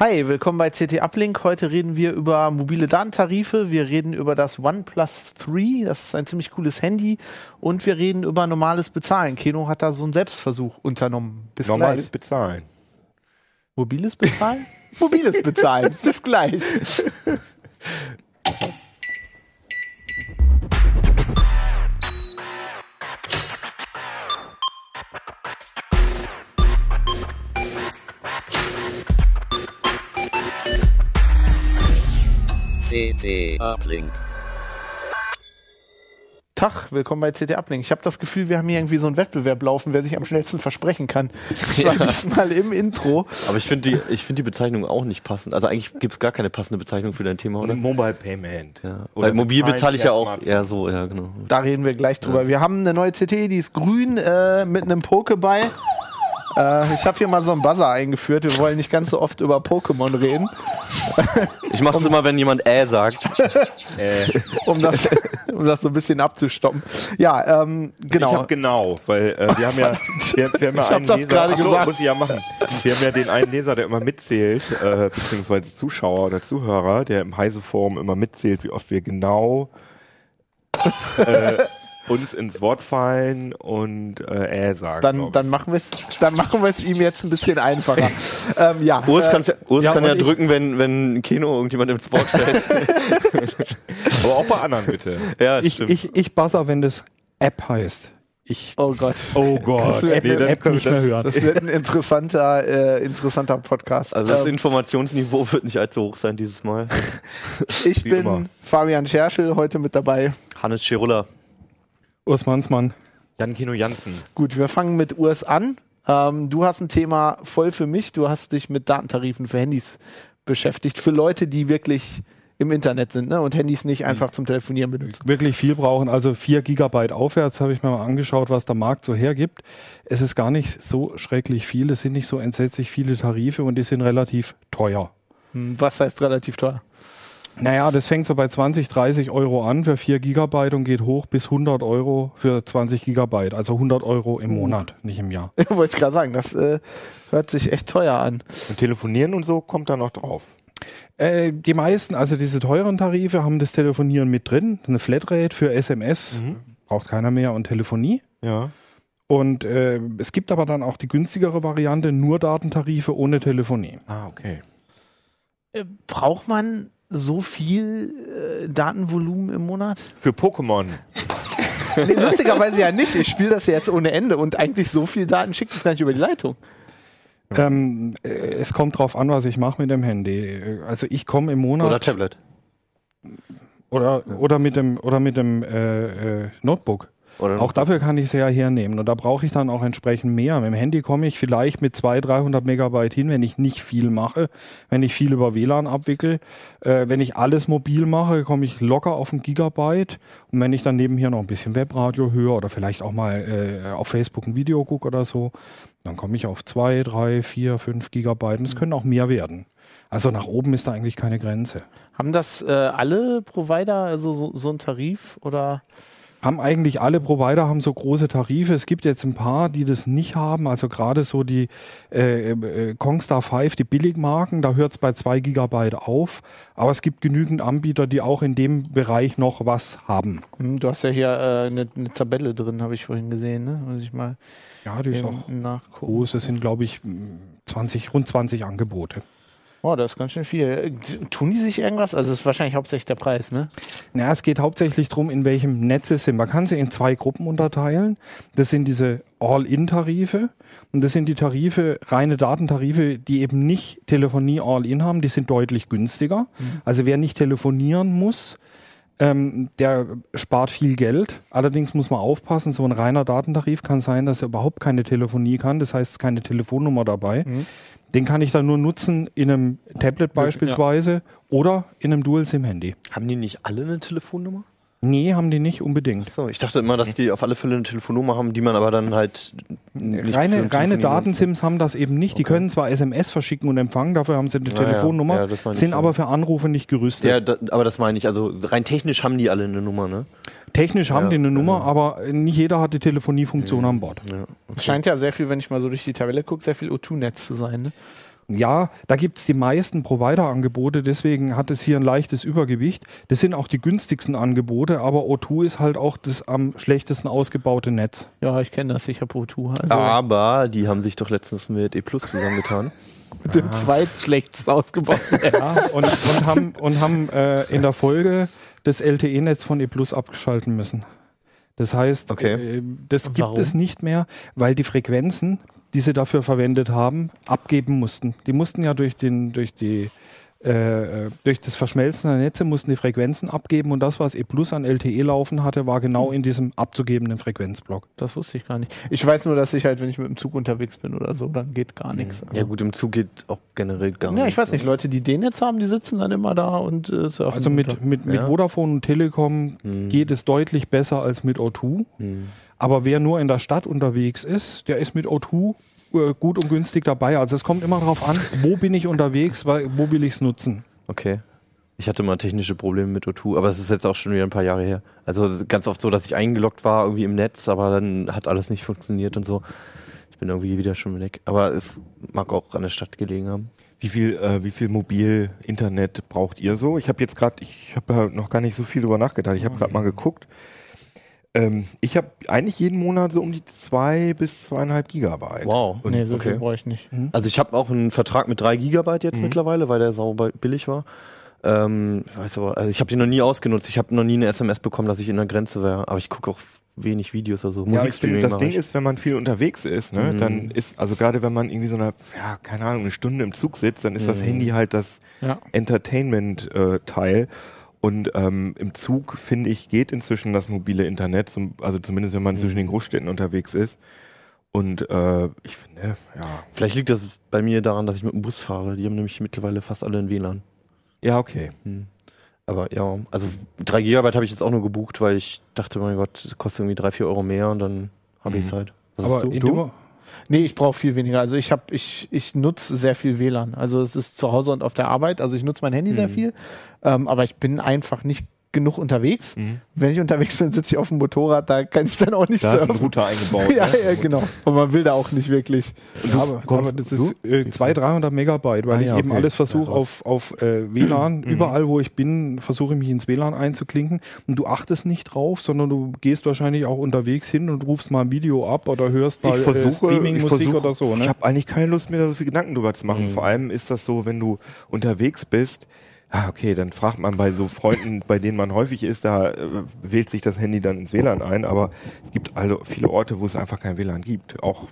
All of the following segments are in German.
Hi, willkommen bei CT Uplink. Heute reden wir über mobile Datentarife, wir reden über das OnePlus 3, das ist ein ziemlich cooles Handy und wir reden über normales Bezahlen. Keno hat da so einen Selbstversuch unternommen. Bis normales gleich. Bezahlen. Mobiles Bezahlen? Mobiles Bezahlen. Bis gleich. CT Uplink. Tag, willkommen bei CT Uplink. Ich habe das Gefühl, wir haben hier irgendwie so einen Wettbewerb laufen, wer sich am schnellsten versprechen kann. Ich war ja. diesmal im Intro. Aber ich finde die, find die Bezeichnung auch nicht passend. Also eigentlich gibt es gar keine passende Bezeichnung für dein Thema, oder? Mobile Payment. Ja. Weil mobil bezahle ich ja auch eher so, ja genau. Da reden wir gleich drüber. Ja. Wir haben eine neue CT, die ist grün äh, mit einem Pokéball. Äh, ich habe hier mal so einen Buzzer eingeführt. Wir wollen nicht ganz so oft über Pokémon reden. Ich mache es immer, wenn jemand äh sagt. äh. Um, das, um das so ein bisschen abzustoppen. Ja, ähm, genau. Ich habe genau, weil äh, wir haben ja, wir, wir haben ja ich einen das Leser. Achso, gesagt. muss ich ja machen. Wir haben ja den einen Leser, der immer mitzählt, äh, beziehungsweise Zuschauer oder Zuhörer, der im Heise Forum immer mitzählt, wie oft wir genau äh, uns ins Wort fallen und äh, äh sagen. Dann, dann machen wir es, dann machen wir es ihm jetzt ein bisschen einfacher. ähm, ja. Urs, äh, Urs ja, kann ja drücken, wenn wenn Kino irgendjemand ins Wort fällt. Aber auch bei anderen bitte. Ja, ich, stimmt. ich ich buzzer, wenn das App heißt. Ich, oh Gott. Oh Gott. Das wird, nee, App nicht mehr hören. das wird ein interessanter, äh, interessanter Podcast. Also das ähm, Informationsniveau wird nicht allzu hoch sein dieses Mal. ich Wie bin immer. Fabian Scherschel, heute mit dabei. Hannes Schirulla. Urs Mansmann. Jan Kino Jansen. Gut, wir fangen mit Urs an. Ähm, du hast ein Thema voll für mich. Du hast dich mit Datentarifen für Handys beschäftigt. Für Leute, die wirklich im Internet sind ne? und Handys nicht einfach zum Telefonieren benutzen. Wirklich viel brauchen, also 4 Gigabyte aufwärts habe ich mir mal angeschaut, was der Markt so hergibt. Es ist gar nicht so schrecklich viel, es sind nicht so entsetzlich viele Tarife und die sind relativ teuer. Hm, was heißt relativ teuer? Naja, das fängt so bei 20, 30 Euro an für 4 Gigabyte und geht hoch bis 100 Euro für 20 Gigabyte. Also 100 Euro im Monat, nicht im Jahr. Ich wollte gerade sagen, das äh, hört sich echt teuer an. Und telefonieren und so kommt da noch drauf. Äh, die meisten, also diese teuren Tarife haben das Telefonieren mit drin. Eine Flatrate für SMS, mhm. braucht keiner mehr und Telefonie. Ja. Und äh, es gibt aber dann auch die günstigere Variante, nur Datentarife ohne Telefonie. Ah, okay. Äh, braucht man so viel äh, Datenvolumen im Monat? Für Pokémon. nee, lustigerweise ja nicht. Ich spiele das ja jetzt ohne Ende und eigentlich so viel Daten schickt es gar nicht über die Leitung. Ähm, äh, es kommt drauf an, was ich mache mit dem Handy. Also ich komme im Monat. Oder Tablet. Oder, oder mit dem, oder mit dem äh, äh, Notebook. Oder auch dafür kann ich es ja hernehmen. Und da brauche ich dann auch entsprechend mehr. Mit dem Handy komme ich vielleicht mit 200, 300 Megabyte hin, wenn ich nicht viel mache, wenn ich viel über WLAN abwickel. Äh, wenn ich alles mobil mache, komme ich locker auf ein Gigabyte. Und wenn ich dann nebenher noch ein bisschen Webradio höre oder vielleicht auch mal äh, auf Facebook ein Video gucke oder so, dann komme ich auf 2, 3, 4, 5 Gigabyte. Und es können auch mehr werden. Also nach oben ist da eigentlich keine Grenze. Haben das äh, alle Provider, also so, so ein Tarif oder? Haben eigentlich alle Provider haben so große Tarife. Es gibt jetzt ein paar, die das nicht haben. Also gerade so die äh, äh, Kongstar 5, die Billigmarken, da hört es bei zwei Gigabyte auf. Aber es gibt genügend Anbieter, die auch in dem Bereich noch was haben. Hm, du hast ja hier äh, eine, eine Tabelle drin, habe ich vorhin gesehen. Ne? Muss ich mal ja, die ist auch groß. Es sind, glaube ich, 20, rund 20 Angebote. Oh, das ist ganz schön viel. Tun die sich irgendwas? Also es ist wahrscheinlich hauptsächlich der Preis, ne? Naja, es geht hauptsächlich darum, in welchem Netz es sind. Man kann sie in zwei Gruppen unterteilen. Das sind diese All-In-Tarife und das sind die Tarife, reine Datentarife, die eben nicht Telefonie All-In haben, die sind deutlich günstiger. Mhm. Also wer nicht telefonieren muss, ähm, der spart viel Geld. Allerdings muss man aufpassen, so ein reiner Datentarif kann sein, dass er überhaupt keine Telefonie kann. Das heißt, keine Telefonnummer dabei. Mhm. Den kann ich dann nur nutzen in einem Tablet beispielsweise ja. oder in einem Dual-SIM-Handy. Haben die nicht alle eine Telefonnummer? Nee, haben die nicht unbedingt. So, ich dachte immer, dass die auf alle Fälle eine Telefonnummer haben, die man aber dann halt nicht reine reine Datensims haben das eben nicht. Okay. Die können zwar SMS verschicken und empfangen, dafür haben sie eine naja, Telefonnummer, ja, sind aber für Anrufe nicht gerüstet. Ja, da, aber das meine ich. Also rein technisch haben die alle eine Nummer, ne? Technisch haben ja, die eine Nummer, aber nicht jeder hat die Telefoniefunktion an Bord. Ja, okay. Scheint ja sehr viel, wenn ich mal so durch die Tabelle gucke, sehr viel O2-Netz zu sein. Ne? Ja, da gibt's die meisten Provider-Angebote, deswegen hat es hier ein leichtes Übergewicht. Das sind auch die günstigsten Angebote, aber O2 ist halt auch das am schlechtesten ausgebaute Netz. Ja, ich kenne das, ich habe O2. Also Aber die haben sich doch letztens mit E Plus zusammengetan. mit dem zweitschlechtest ausgebauten. Ja, und, und haben, und haben äh, in der Folge das LTE-Netz von E Plus abgeschalten müssen. Das heißt, Okay. äh, das gibt warum? es nicht mehr, weil die Frequenzen, die sie dafür verwendet haben, abgeben mussten. Die mussten ja durch den, durch die äh, durch das Verschmelzen der Netze mussten die Frequenzen abgeben und das, was E Plus an LTE laufen hatte, war genau in diesem abzugebenden Frequenzblock. Das wusste ich gar nicht. Ich weiß nur, dass ich halt, wenn ich mit dem Zug unterwegs bin oder so, dann geht gar nichts. Ja gut, im Zug geht auch generell gar Ja, nicht. ich weiß nicht, Leute, die den jetzt haben, die sitzen dann immer da und äh, surfen. Also mit, mit, mit Ja. Vodafone und Telekom Hm. geht es deutlich besser als mit O2. Hm. Aber wer nur in der Stadt unterwegs ist, der ist mit O2 äh, gut und günstig dabei. Also es kommt immer darauf an, wo bin ich unterwegs, weil, wo will ich es nutzen. Okay. Ich hatte mal technische Probleme mit O2, aber es ist jetzt auch schon wieder ein paar Jahre her. Also es ist ganz oft so, dass ich eingeloggt war irgendwie im Netz, aber dann hat alles nicht funktioniert und so. Ich bin irgendwie wieder schon weg. Aber es mag auch an der Stadt gelegen haben. Wie viel, äh, wie viel Mobil-Internet braucht ihr so? Ich habe jetzt gerade, ich habe ja noch gar nicht so viel drüber nachgedacht. Ich habe gerade mal geguckt. Ähm, ich habe eigentlich jeden Monat so um die zwei bis zweieinhalb Gigabyte. Wow. Und nee, so viel okay. brauche ich nicht. Also ich habe auch einen Vertrag mit 3 Gigabyte jetzt Mhm. mittlerweile, weil der sauber billig war. Ähm, ich weiß aber, also ich habe den noch nie ausgenutzt. Ich habe noch nie eine SMS bekommen, dass ich in der Grenze wäre. Aber ich gucke auch wenig Videos oder so. Ja, aber ich finde, das Ding ich. ist, wenn man viel unterwegs ist, ne, Mhm. dann ist, also gerade wenn man irgendwie so eine, ja, keine Ahnung, eine Stunde im Zug sitzt, dann ist das Mhm. Handy halt das Ja. Entertainment-Teil. Und ähm, im Zug, finde ich, geht inzwischen das mobile Internet, zum, also zumindest wenn man Mhm. zwischen den Großstädten unterwegs ist. Und äh, ich finde, ja. Vielleicht liegt das bei mir daran, dass ich mit dem Bus fahre. Die haben nämlich mittlerweile fast alle ein WLAN. Ja, okay. Hm. Aber ja, also 3 Gigabyte habe ich jetzt auch nur gebucht, weil ich dachte, mein Gott, das kostet irgendwie 3, 4 Euro mehr und dann habe Mhm. ich es halt. Was Aber hast du? in du? Nee, ich brauche viel weniger. Also ich habe, ich, ich nutze sehr viel WLAN. Also es ist zu Hause und auf der Arbeit. Also ich nutze mein Handy sehr Mhm. viel. Ähm, aber ich bin einfach nicht genug unterwegs. Mhm. Wenn ich unterwegs bin, sitze ich auf dem Motorrad, da kann ich dann auch nicht Da ist ein surfen. Router eingebaut. ja, ne? ja, genau. Und man will da auch nicht wirklich. ja, aber, kommst- aber das du? ist äh, 200, 300 Megabyte, weil Ah, ich ja, eben okay. alles versuche Ja, auf, auf äh, WLAN. Mhm. Überall, wo ich bin, versuche ich mich ins WLAN einzuklinken. Und du achtest nicht drauf, sondern du gehst wahrscheinlich auch unterwegs hin und rufst mal ein Video ab oder hörst mal ich äh, ich Streaming-Musik versuche, oder so. Ich Ne? habe eigentlich keine Lust mir da so viel Gedanken drüber zu machen. Mhm. Vor allem ist das so, wenn du unterwegs bist, ah, okay, dann fragt man bei so Freunden, bei denen man häufig ist, da äh, wählt sich das Handy dann ins WLAN ein, aber es gibt also viele Orte, wo es einfach kein WLAN gibt. Auch,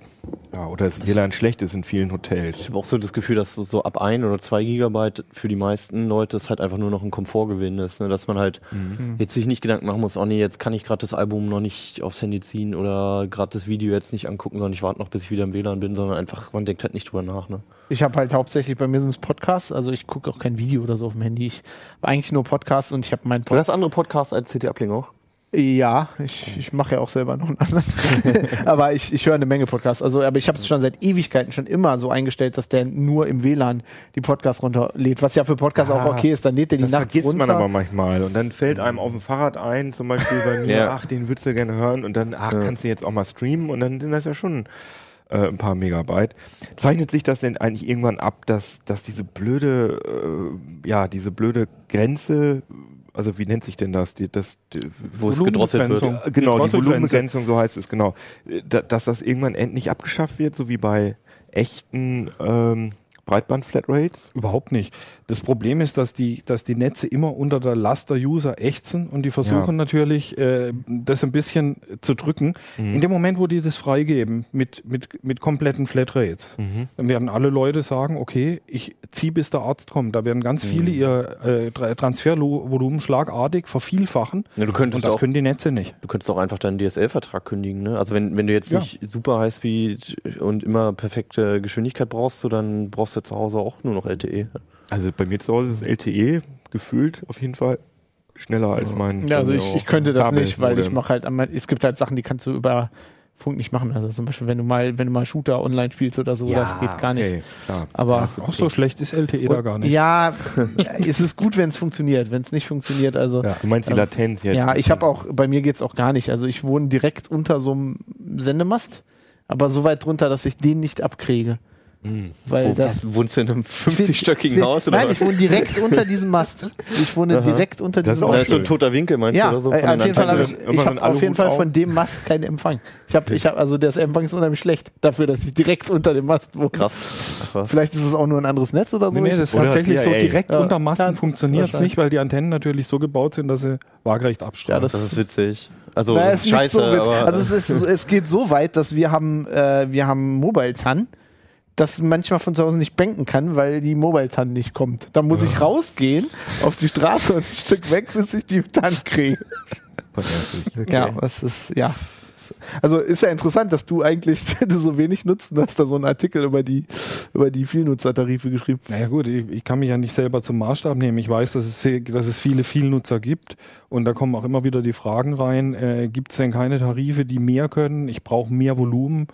ja, oder das WLAN schlecht ist in vielen Hotels. Ich habe auch so das Gefühl, dass so- ab 1 oder 2 Gigabyte für die meisten Leute es halt einfach nur noch ein Komfortgewinn ist. Ne? Dass man halt Mhm. jetzt sich nicht Gedanken machen muss, oh nee, jetzt kann ich gerade das Album noch nicht aufs Handy ziehen oder gerade das Video jetzt nicht angucken, sondern ich warte noch, bis ich wieder im WLAN bin, sondern einfach, man denkt halt nicht drüber nach. Ne? Ich habe halt hauptsächlich, bei mir sind es Podcasts. Also ich gucke auch kein Video oder so auf dem Handy. Ich habe eigentlich nur Podcasts und ich habe meinen Du hast andere Podcasts als CT Uplink auch? Ja, ich, ich mache ja auch selber noch einen anderen. aber ich, ich höre eine Menge Podcasts. Also, aber ich habe es schon seit Ewigkeiten schon immer so eingestellt, dass der nur im WLAN die Podcasts runterlädt. Was ja für Podcasts Ah, auch okay ist. Dann lädt der die Das nachts vergisst runter. man aber manchmal. Und dann fällt einem auf dem Fahrrad ein, zum Beispiel bei mir, Ja. ach, den würdest du gerne hören. Und dann, ach, Ja. kannst du jetzt auch mal streamen. Und dann sind das ja schon äh, ein paar Megabyte. Zeichnet sich das denn eigentlich irgendwann ab, dass, dass diese blöde, äh, ja, diese blöde Grenze, also wie nennt sich denn das? Die, das die, Wo es gedrosselt wird. Äh, genau, die Drosselgrenze. Volumenbegrenzung, so heißt es, genau. Äh, da- Dass das irgendwann endlich abgeschafft wird, so wie bei echten ähm, Breitband-Flatrates. Überhaupt nicht. Das Problem ist, dass die, dass die Netze immer unter der Last der User ächzen und die versuchen Ja. natürlich, äh, das ein bisschen zu drücken. Mhm. In dem Moment, wo die das freigeben mit, mit, mit kompletten Flatrates, Mhm. dann werden alle Leute sagen, okay, ich ziehe bis der Arzt kommt. Da werden ganz viele Mhm. ihr äh, Tra- Transfervolumen schlagartig vervielfachen Ja, du und könntest das auch können die Netze nicht. Du könntest auch einfach deinen DSL-Vertrag kündigen, ne? Also wenn, wenn du jetzt Ja. nicht super Highspeed und immer perfekte Geschwindigkeit brauchst, du, dann brauchst du zu Hause auch nur noch LTE. Also bei mir zu Hause ist LTE gefühlt auf jeden Fall schneller als mein. Ja, also ich, ich könnte das Kabel- nicht, weil ich mache halt, am- es gibt halt Sachen, die kannst du über Funk nicht machen. Also zum Beispiel, wenn du mal, wenn du mal Shooter online spielst oder so, das geht gar nicht. okay, klar. Aber- Auch so schlecht ist LTE da gar nicht. Ja, es ist gut, wenn es funktioniert. Wenn es nicht funktioniert, also Ja. Du meinst die Ähm, Latenz jetzt? Ja, ich habe auch, bei mir geht's auch gar nicht. Also ich wohne direkt unter so einem Sendemast, aber so weit drunter, dass ich den nicht abkriege. Mhm. Weil Wo, das, wohnst du in einem 50-stöckigen Haus? Oder nein, was? ich wohne direkt unter diesem Mast. Ich wohne Aha. direkt unter das diesem Mast. Da ist so ein toter Winkel, meinst ja, du? Oder so, äh, auf jeden Fall habe ich, ich hab auf jeden Fall von dem Mast keinen Empfang. Ich habe, ich hab, also der Empfang ist unheimlich schlecht dafür, dass ich direkt unter dem Mast wohne. Krass. Ach, Vielleicht ist es auch nur ein anderes Netz oder so. Nee, nee das ist tatsächlich so. Direkt ja, unter Masten funktioniert es nicht, weil die Antennen natürlich so gebaut sind, dass sie waagrecht abstrahlen. Ja, das, das ist witzig. Also naja, ist scheiße. So also es, ist, es geht so weit, dass wir haben, äh, wir haben Mobile TAN das manchmal von zu Hause nicht banken kann, weil die Mobile-TAN nicht kommt. Da muss ich rausgehen auf die Straße und ein Stück weg, bis ich die TAN kriege. Okay. Ja, das ist, ja. Also ist ja interessant, dass du eigentlich so wenig nutzt und hast da so einen Artikel über die, über die Vielnutzertarife geschrieben. Naja gut, ich, ich, kann mich ja nicht selber zum Maßstab nehmen. Ich weiß, dass es, dass es viele Vielnutzer gibt und da kommen auch immer wieder die Fragen rein, äh, gibt es denn keine Tarife, die mehr können? Ich brauche mehr Volumen.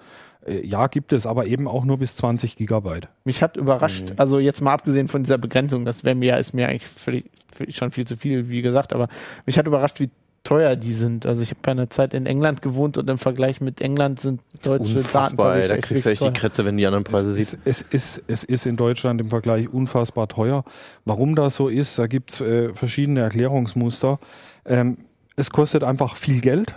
Äh, ja, gibt es, aber eben auch nur bis 20 Gigabyte. Mich hat überrascht, mhm. also jetzt mal abgesehen von dieser Begrenzung, das wäre mir, ist mir eigentlich völlig, schon viel zu viel, wie gesagt, aber mich hat überrascht, wie teuer die sind. Also ich habe ja eine Zeit in England gewohnt und im Vergleich mit England sind deutsche Daten. Da kriegst du echt die Kretze, wenn du die anderen Preise siehst. Es, es, ist, es ist in Deutschland im Vergleich unfassbar teuer. Warum das so ist, da gibt es äh, verschiedene Erklärungsmuster. Ähm, es kostet einfach viel Geld.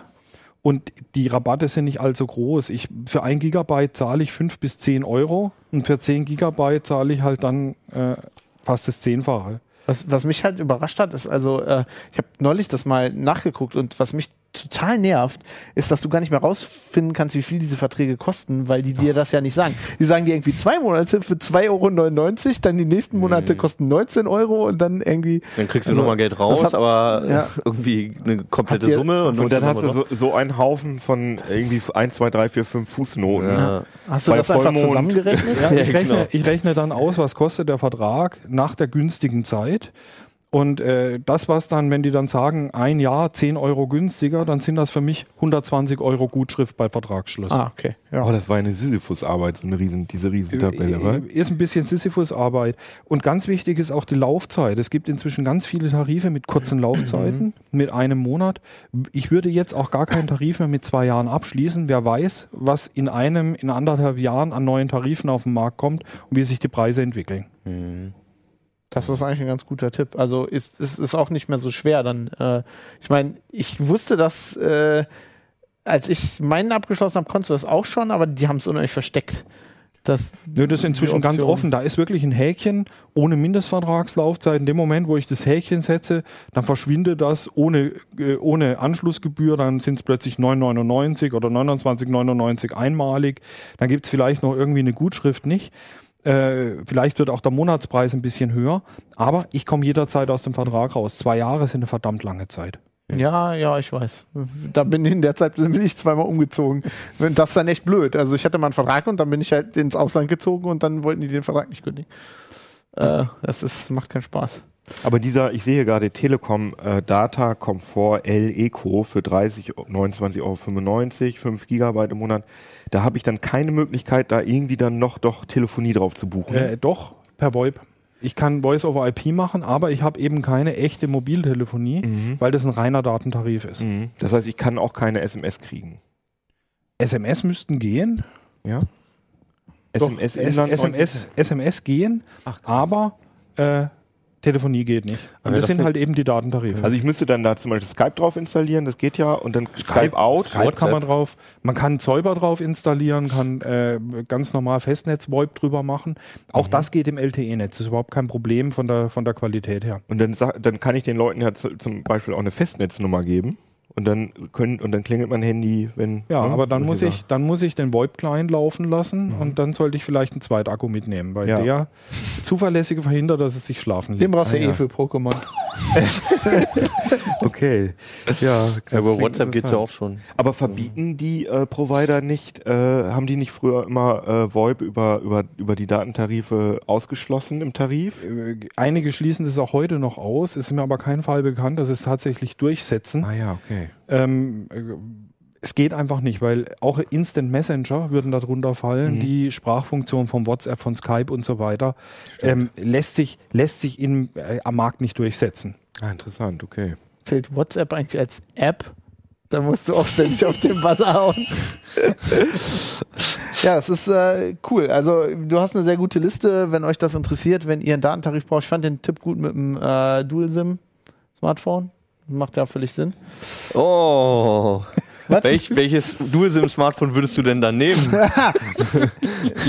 Und die Rabatte sind nicht allzu groß. Ich, für ein Gigabyte zahle ich fünf bis zehn Euro und für zehn Gigabyte zahle ich halt dann äh, fast das Zehnfache. Was, was mich halt überrascht hat, ist also, äh, ich habe neulich das mal nachgeguckt und was mich total nervt, ist, dass du gar nicht mehr rausfinden kannst, wie viel diese Verträge kosten, weil die dir das ja nicht sagen. Die sagen dir irgendwie zwei Monate für 2,99 Euro, dann die nächsten Monate mhm. kosten 19 Euro und dann irgendwie. Dann kriegst du also, nochmal Geld raus, hat, aber ja. irgendwie eine komplette dir, Summe. Und, und dann hast du so, so, einen Haufen von irgendwie 1, 2, 3, 4, 5 Fußnoten. Ja. Hast du das Vollmond. einfach zusammengerechnet? ja, ich, rechne, genau. ich rechne dann aus, was kostet der Vertrag nach der günstigen Zeit und äh, das, was dann, wenn die dann sagen, ein Jahr 10 Euro günstiger, dann sind das für mich 120 Euro Gutschrift bei Vertragsschluss. Ah, okay. Ja. Oh, das war eine Sisyphus-Arbeit, so eine riesen, diese Riesentabelle, oder? Äh, ist ein bisschen Sisyphus-Arbeit. Und ganz wichtig ist auch die Laufzeit. Es gibt inzwischen ganz viele Tarife mit kurzen Laufzeiten, mit einem Monat. Ich würde jetzt auch gar keinen Tarif mehr mit zwei Jahren abschließen. Wer weiß, was in einem, in anderthalb Jahren an neuen Tarifen auf den Markt kommt und wie sich die Preise entwickeln. Mhm. Das ist eigentlich ein ganz guter Tipp. Also ist ist, ist auch nicht mehr so schwer. Dann, äh, ich meine, ich wusste, dass äh, als ich meinen abgeschlossen habe, konntest du das auch schon, aber die haben es unheimlich versteckt. Das, Nö, das ist inzwischen ganz offen. Da ist wirklich ein Häkchen ohne Mindestvertragslaufzeit. In dem Moment, wo ich das Häkchen setze, dann verschwindet das ohne, äh, ohne Anschlussgebühr. Dann sind es plötzlich 9,99 oder 29,99 einmalig. Dann gibt es vielleicht noch irgendwie eine Gutschrift nicht. Äh, vielleicht wird auch der Monatspreis ein bisschen höher, aber ich komme jederzeit aus dem Vertrag raus. Zwei Jahre sind eine verdammt lange Zeit. Ja, ja, ich weiß. Da bin ich in der Zeit bin ich zweimal umgezogen. Das ist dann echt blöd. Also ich hatte mal einen Vertrag und dann bin ich halt ins Ausland gezogen und dann wollten die den Vertrag nicht kündigen. Äh, das ist, macht keinen Spaß. Aber dieser, ich sehe gerade Telekom äh, Data Komfort L Eco für 30, 29,95 Euro, 5 Gigabyte im Monat. Da habe ich dann keine Möglichkeit, da irgendwie dann noch doch Telefonie drauf zu buchen. Äh, doch, per VoIP. Ich kann Voice over IP machen, aber ich habe eben keine echte Mobiltelefonie, mhm. weil das ein reiner Datentarif ist. Mhm. Das heißt, ich kann auch keine SMS kriegen. SMS müssten gehen. Ja. SMS, SMS, SMS gehen, Ach, aber äh, Telefonie geht nicht. Und das, das, sind halt eben die Datentarife. Also ich müsste dann da zum Beispiel Skype drauf installieren, das geht ja, und dann Skype, Skype out. Skype kann man drauf. Man kann Zäuber drauf installieren, kann äh, ganz normal Festnetz-VoIP drüber machen. Auch mhm. das geht im LTE-Netz. ist überhaupt kein Problem von der, von der Qualität her. Und dann, dann kann ich den Leuten ja zum Beispiel auch eine Festnetznummer geben und dann können und dann klingelt mein Handy, wenn. Ja, ne, aber dann muss ich, dann muss ich den VoIP-Client laufen lassen mhm. und dann sollte ich vielleicht einen Zweitakku mitnehmen, weil ja. der zuverlässige verhindert, dass es sich schlafen lässt. Den brauchst du ah, eh ja. für Pokémon. okay. Ja, aber WhatsApp geht's ja auch schon. Aber verbieten die äh, Provider nicht, äh, haben die nicht früher immer äh, VoIP über, über, über die Datentarife ausgeschlossen im Tarif? Äh, einige schließen das auch heute noch aus, ist mir aber kein Fall bekannt, dass es tatsächlich durchsetzen. Ah ja, okay. Ähm, es geht einfach nicht, weil auch Instant Messenger würden darunter fallen, mhm. die Sprachfunktion von WhatsApp, von Skype und so weiter, ähm, lässt sich, lässt sich in, äh, am Markt nicht durchsetzen. Ah, interessant, okay. Zählt WhatsApp eigentlich als App? Da musst du auch ständig auf den Buzzer hauen. Ja, es ist äh, cool. Also du hast eine sehr gute Liste, wenn euch das interessiert, wenn ihr einen Datentarif braucht. Ich fand den Tipp gut mit dem äh, Dual-SIM-Smartphone. Macht ja völlig Sinn. Oh. Welch, welches Dual-SIM-Smartphone würdest du denn dann nehmen?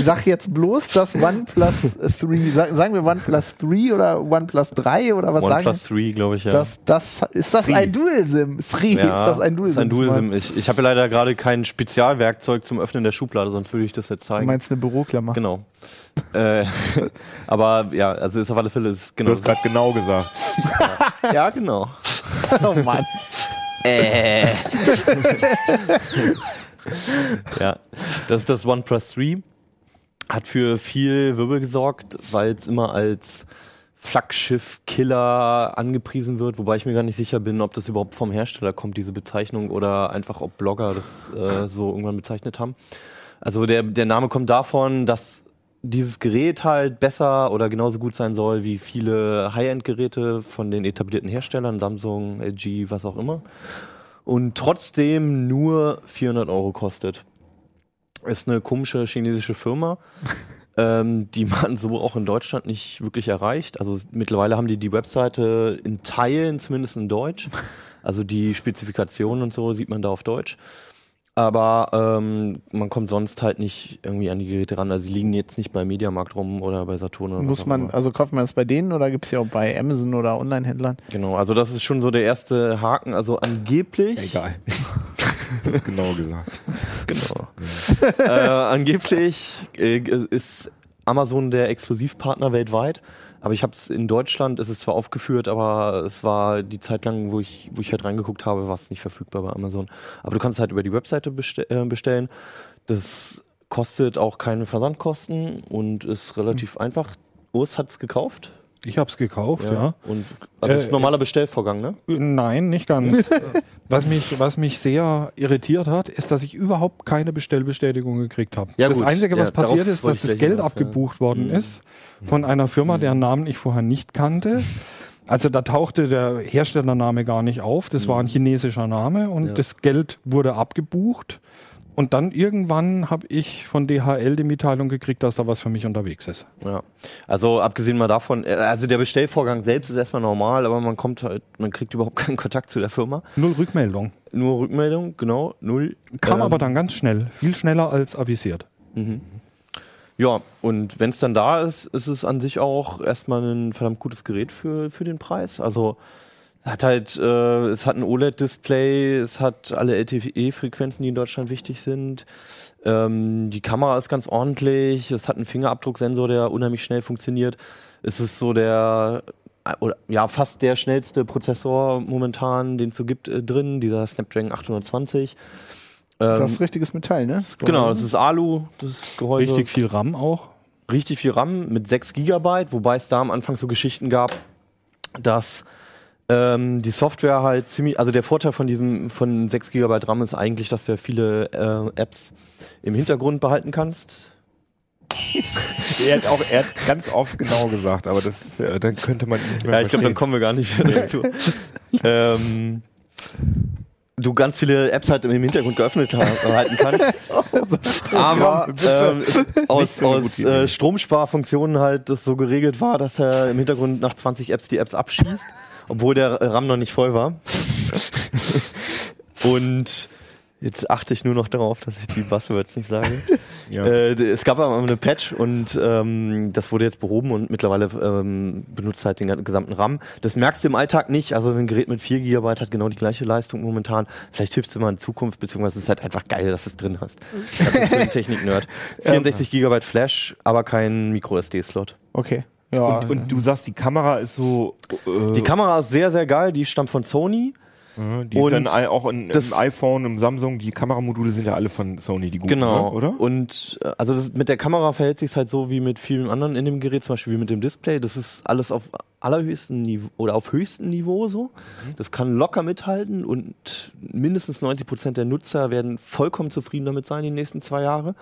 Sag jetzt bloß das OnePlus 3. Sag, sagen wir OnePlus 3 oder OnePlus 3 oder was OnePlus sagen wir? OnePlus 3, glaube ich, ja. Das, das, ist das 3. ein Dual-SIM? 3, ja, ist das ein Dual-SIM? Dual -SIM. Ich, ich habe ja leider gerade kein Spezialwerkzeug zum Öffnen der Schublade, sonst würde ich das jetzt zeigen. Du meinst eine Büroklammer? Genau. äh, aber ja, also ist auf alle Fälle ist genau. Du hast gerade genau gesagt. ja. ja, genau. oh Mann. Äh. ja, das ist das OnePlus 3. Hat für viel Wirbel gesorgt, weil es immer als Flaggschiff-Killer angepriesen wird, wobei ich mir gar nicht sicher bin, ob das überhaupt vom Hersteller kommt, diese Bezeichnung, oder einfach ob Blogger das äh, so irgendwann bezeichnet haben. Also der, der Name kommt davon, dass dieses Gerät halt besser oder genauso gut sein soll wie viele High-End-Geräte von den etablierten Herstellern, Samsung, LG, was auch immer. Und trotzdem nur 400 Euro kostet. Ist eine komische chinesische Firma, ähm, die man so auch in Deutschland nicht wirklich erreicht. Also mittlerweile haben die die Webseite in Teilen zumindest in Deutsch. Also die Spezifikationen und so sieht man da auf Deutsch. Aber ähm, man kommt sonst halt nicht irgendwie an die Geräte ran. Also sie liegen jetzt nicht bei Mediamarkt rum oder bei Saturn oder Muss man, also kauft man das bei denen oder gibt es ja auch bei Amazon oder Online-Händlern? Genau, also das ist schon so der erste Haken. Also angeblich. Egal. genau gesagt. Genau. äh, angeblich äh, ist Amazon der Exklusivpartner weltweit. Aber ich habe es in Deutschland, ist es zwar aufgeführt, aber es war die Zeit lang, wo ich, wo ich halt reingeguckt habe, war es nicht verfügbar bei Amazon. Aber du kannst es halt über die Webseite äh, bestellen. Das kostet auch keine Versandkosten und ist relativ mhm. einfach. Urs hat es gekauft. Ich habe es gekauft, ja. ja. Und also äh, ist ein normaler Bestellvorgang, ne? Nein, nicht ganz. was, mich, was mich sehr irritiert hat, ist, dass ich überhaupt keine Bestellbestätigung gekriegt habe. Ja, das gut. Einzige, was ja, passiert ist, dass das Geld abgebucht ja. worden mhm. ist von einer Firma, deren Namen ich vorher nicht kannte. Also da tauchte der Herstellername gar nicht auf. Das mhm. war ein chinesischer Name und das Geld wurde abgebucht. Und dann irgendwann habe ich von DHL die Mitteilung gekriegt, dass da was für mich unterwegs ist. Ja. Also abgesehen mal davon, äh, also der Bestellvorgang selbst ist erstmal normal, aber man kommt halt, man kriegt überhaupt keinen Kontakt zu der Firma. Null Rückmeldung. Nur Rückmeldung, genau, null. Kam ähm, aber dann ganz schnell, viel schneller als avisiert. Mhm. Ja, und wenn es dann da ist, ist es an sich auch erstmal ein verdammt gutes Gerät für, für den Preis. Also hat halt, äh, es hat ein OLED-Display, es hat alle LTE-Frequenzen, die in Deutschland wichtig sind. Ähm, die Kamera ist ganz ordentlich, es hat einen Fingerabdrucksensor, der unheimlich schnell funktioniert. Es ist so der, oder, ja, fast der schnellste Prozessor momentan, den es so gibt, äh, drin, dieser Snapdragon 820. Ähm, das ist richtiges Metall, ne? Das genau, das ist Alu, das Gehäuse. Richtig viel RAM auch. Richtig viel RAM mit 6 GB, wobei es da am Anfang so Geschichten gab, dass ähm, die Software halt ziemlich, also der Vorteil von diesem, von 6 GB RAM ist eigentlich, dass du viele äh, Apps im Hintergrund behalten kannst. er hat auch, er hat ganz oft genau gesagt, aber das, äh, dann könnte man nicht mehr Ja, ich glaube, dann kommen wir gar nicht mehr dazu. ähm, du ganz viele Apps halt im Hintergrund geöffnet halten kannst. aber ähm, aus, aus äh, Stromsparfunktionen halt das so geregelt war, dass er im Hintergrund nach 20 Apps die Apps abschießt obwohl der RAM noch nicht voll war. Und jetzt achte ich nur noch darauf, dass ich die Buzzwords nicht sage. Ja. Äh, es gab aber eine Patch und ähm, das wurde jetzt behoben und mittlerweile ähm, benutzt halt den gesamten RAM. Das merkst du im Alltag nicht. Also ein Gerät mit 4 GB hat genau die gleiche Leistung momentan. Vielleicht hilft es dir mal in Zukunft, beziehungsweise es ist halt einfach geil, dass du es drin hast. Ich bin ein Technik-Nerd. 64 GB Flash, aber kein Micro-SD-Slot. Okay. Ja, und, und, du sagst, die Kamera ist so. Äh die Kamera ist sehr, sehr geil. Die stammt von Sony. die und ist dann auch in, im iPhone, im Samsung, die Kameramodule sind ja alle von Sony, die guten, genau. Ne, oder? Und äh, also das, mit der Kamera verhält sich halt so wie mit vielen anderen in dem Gerät, zum Beispiel wie mit dem Display. Das ist alles auf allerhöchstem Niveau oder auf höchstem Niveau so. Mhm. Das kann locker mithalten und mindestens 90 Prozent der Nutzer werden vollkommen zufrieden damit sein die nächsten zwei Jahre.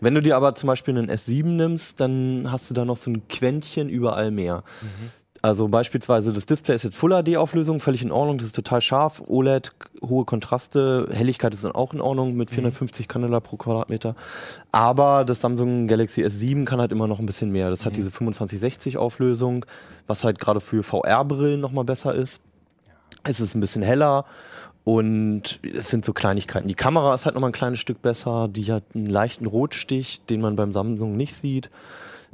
Wenn du dir aber zum Beispiel einen S7 nimmst, dann hast du da noch so ein Quäntchen überall mehr. Mhm. Also beispielsweise das Display ist jetzt Full HD-Auflösung, völlig in Ordnung, das ist total scharf, OLED, hohe Kontraste, Helligkeit ist dann auch in Ordnung mit 450 mhm. Candela pro Quadratmeter. Aber das Samsung Galaxy S7 kann halt immer noch ein bisschen mehr. Das hat mhm. diese 2560 Auflösung, was halt gerade für VR-Brillen nochmal besser ist. Es ist ein bisschen heller und es sind so Kleinigkeiten. Die Kamera ist halt nochmal ein kleines Stück besser, die hat einen leichten Rotstich, den man beim Samsung nicht sieht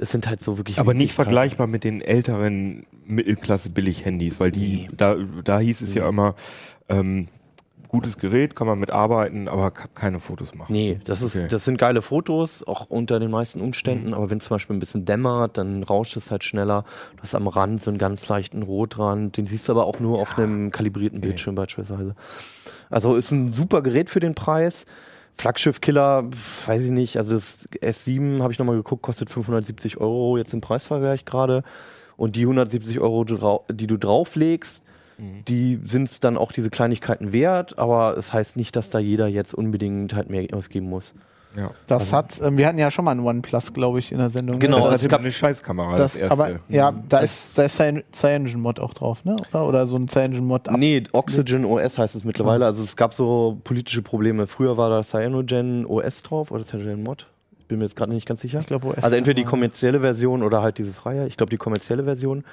es sind halt so wirklich. Aber nicht vergleichbar mit den älteren Mittelklasse-Billig-Handys, weil die, nee. da, da hieß es nee. ja immer, ähm, gutes Gerät, kann man mitarbeiten, aber keine Fotos machen. Nee, das ist, okay. das sind geile Fotos, auch unter den meisten Umständen, mhm. aber wenn zum Beispiel ein bisschen dämmert, dann rauscht es halt schneller. Du hast am Rand so einen ganz leichten Rotrand, den siehst du aber auch nur ja. auf einem kalibrierten Bildschirm okay. beispielsweise. Also ist ein super Gerät für den Preis. Flaggschiff-Killer, weiß ich nicht, also das S7 habe ich nochmal geguckt, kostet 570 Euro jetzt im Preisvergleich gerade. Und die 170 Euro, die du drauflegst, mhm. die sind es dann auch diese Kleinigkeiten wert, aber es heißt nicht, dass da jeder jetzt unbedingt halt mehr ausgeben muss. Ja. Das also. hat, ähm, wir hatten ja schon mal ein OnePlus, glaube ich, in der Sendung. Ne? Genau, das es gab eine Scheißkamera. Das, das aber ja, mhm. da ist, da ist CyanogenMod auch drauf, ne? Oder, oder so ein CyanogenMod. Nee, Oxygen OS heißt es mittlerweile. Also es gab so politische Probleme. Früher war da Cyanogen OS drauf oder Cyanogen Mod. Bin mir jetzt gerade nicht ganz sicher. Ich glaube OS. Also entweder die kommerzielle Version oder halt diese freie. Ich glaube die kommerzielle Version.